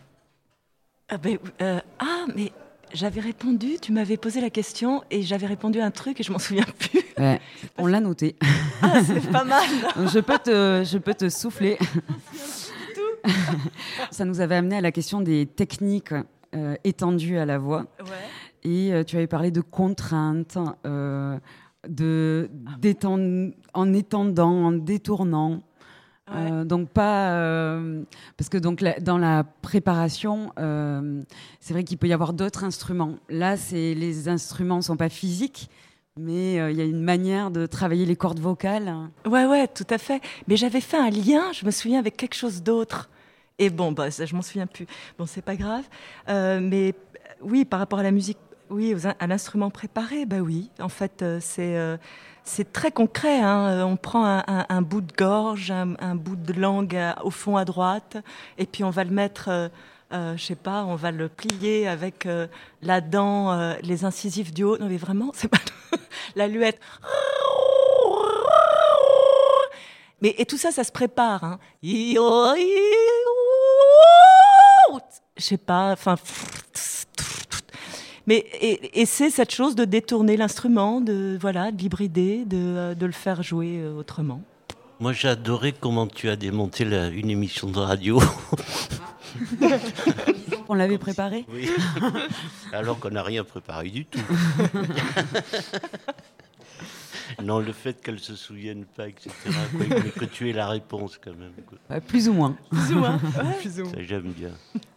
Ah, ben, ah, mais J'avais répondu, tu m'avais posé la question et j'avais répondu un truc et je m'en souviens plus. Ouais, on l'a noté. Ah, c'est pas mal. je, peux te, je peux te souffler. Ça nous avait amené à la question des techniques euh, étendues à la voix. Ouais. Et euh, tu avais parlé de contraintes, euh, de, d'étend- en étendant, en détournant. Euh, donc pas euh, parce que donc la- dans la préparation, euh, c'est vrai qu'il peut y avoir d'autres instruments. Là, c'est les instruments sont pas physiques, mais il y a une manière de travailler les cordes vocales. Ouais, ouais, tout à fait. Mais j'avais fait un lien, je me souviens, avec quelque chose d'autre. Et bon, bah, ça, je m'en souviens plus. Bon, c'est pas grave. Mais oui, par rapport à la musique, oui, aux in- à l'instrument préparé, bah oui. En fait, euh, c'est euh, c'est très concret. hein. Euh, On prend un, un- un bout de gorge, un, un bout de langue au fond à droite, et puis on va le mettre. euh, je sais pas, on va le plier avec la dent, les incisives du haut. Non, mais vraiment, c'est pas la luette. Mais et tout ça, ça se prépare. Hein. Je sais pas, enfin. Mais et, et c'est cette chose de détourner l'instrument, de voilà, de l'hybrider, de, euh, de le faire jouer euh, autrement. Moi, j'ai adoré comment tu as démonté la- une émission de radio. On l'avait préparé Oui. Alors qu'on n'a rien préparé du tout. non, le fait qu'elle se souvienne pas, etc. quoi, mais que tu aies la réponse quand même. quoi. Euh, plus ou moins. Plus ou moins. Plus ou moins. Ça, j'aime bien.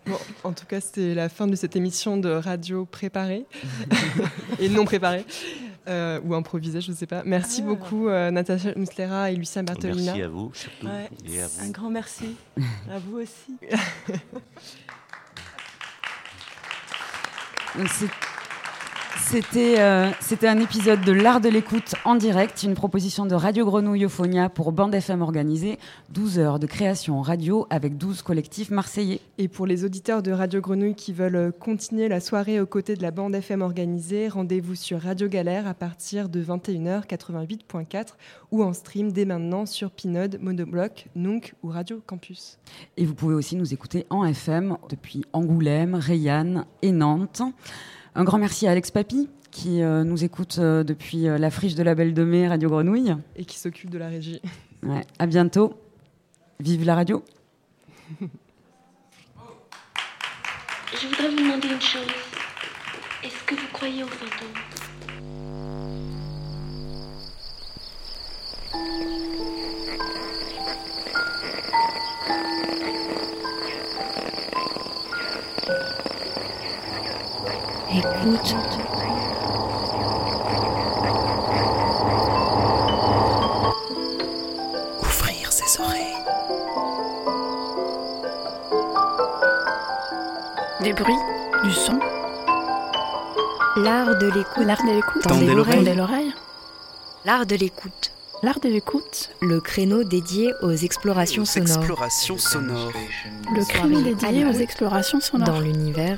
Bon, en tout cas, c'était la fin de cette émission de radio préparée et non préparée. euh, ou improvisée, je ne sais pas. Merci beaucoup, euh, Natacha Muslera et Lucien Bartolina. Merci à vous, surtout. Ouais. Et à vous. Un grand merci. à vous aussi. Donc, c'est- C'était euh, c'était un épisode de l'art de l'écoute en direct, une proposition de Radio Grenouille Euphonia pour Bande FM organisée, 12 heures de création radio avec 12 collectifs marseillais. Et pour les auditeurs de Radio Grenouille qui veulent euh, continuer la soirée aux côtés de la bande FM organisée, rendez-vous sur Radio Galère à partir de 21h 88.4 ou en stream dès maintenant sur Pinode, Monobloc, Nunc ou Radio Campus. Et vous pouvez aussi nous écouter en FM depuis Angoulême, Rayanne et Nantes. Un grand merci à Alex Papy qui euh, nous écoute euh, depuis euh, la friche de la Belle de Mai, Radio Grenouille. Et qui s'occupe de la régie. Ouais, à bientôt. Vive la radio. Je voudrais vous demander une chose. Est-ce que vous croyez aux fantômes? Écoute. Ouvrir ses oreilles. Des bruits, du son. L'art de l'écoute. L'art de l'écoute. Tendez l'oreille. Tendez l'oreille. L'art de l'écoute. L'art de l'écoute. Le créneau dédié aux explorations Aux sonores. explorations sonores. Le créneau dédié aux explorations sonores. Dans l'univers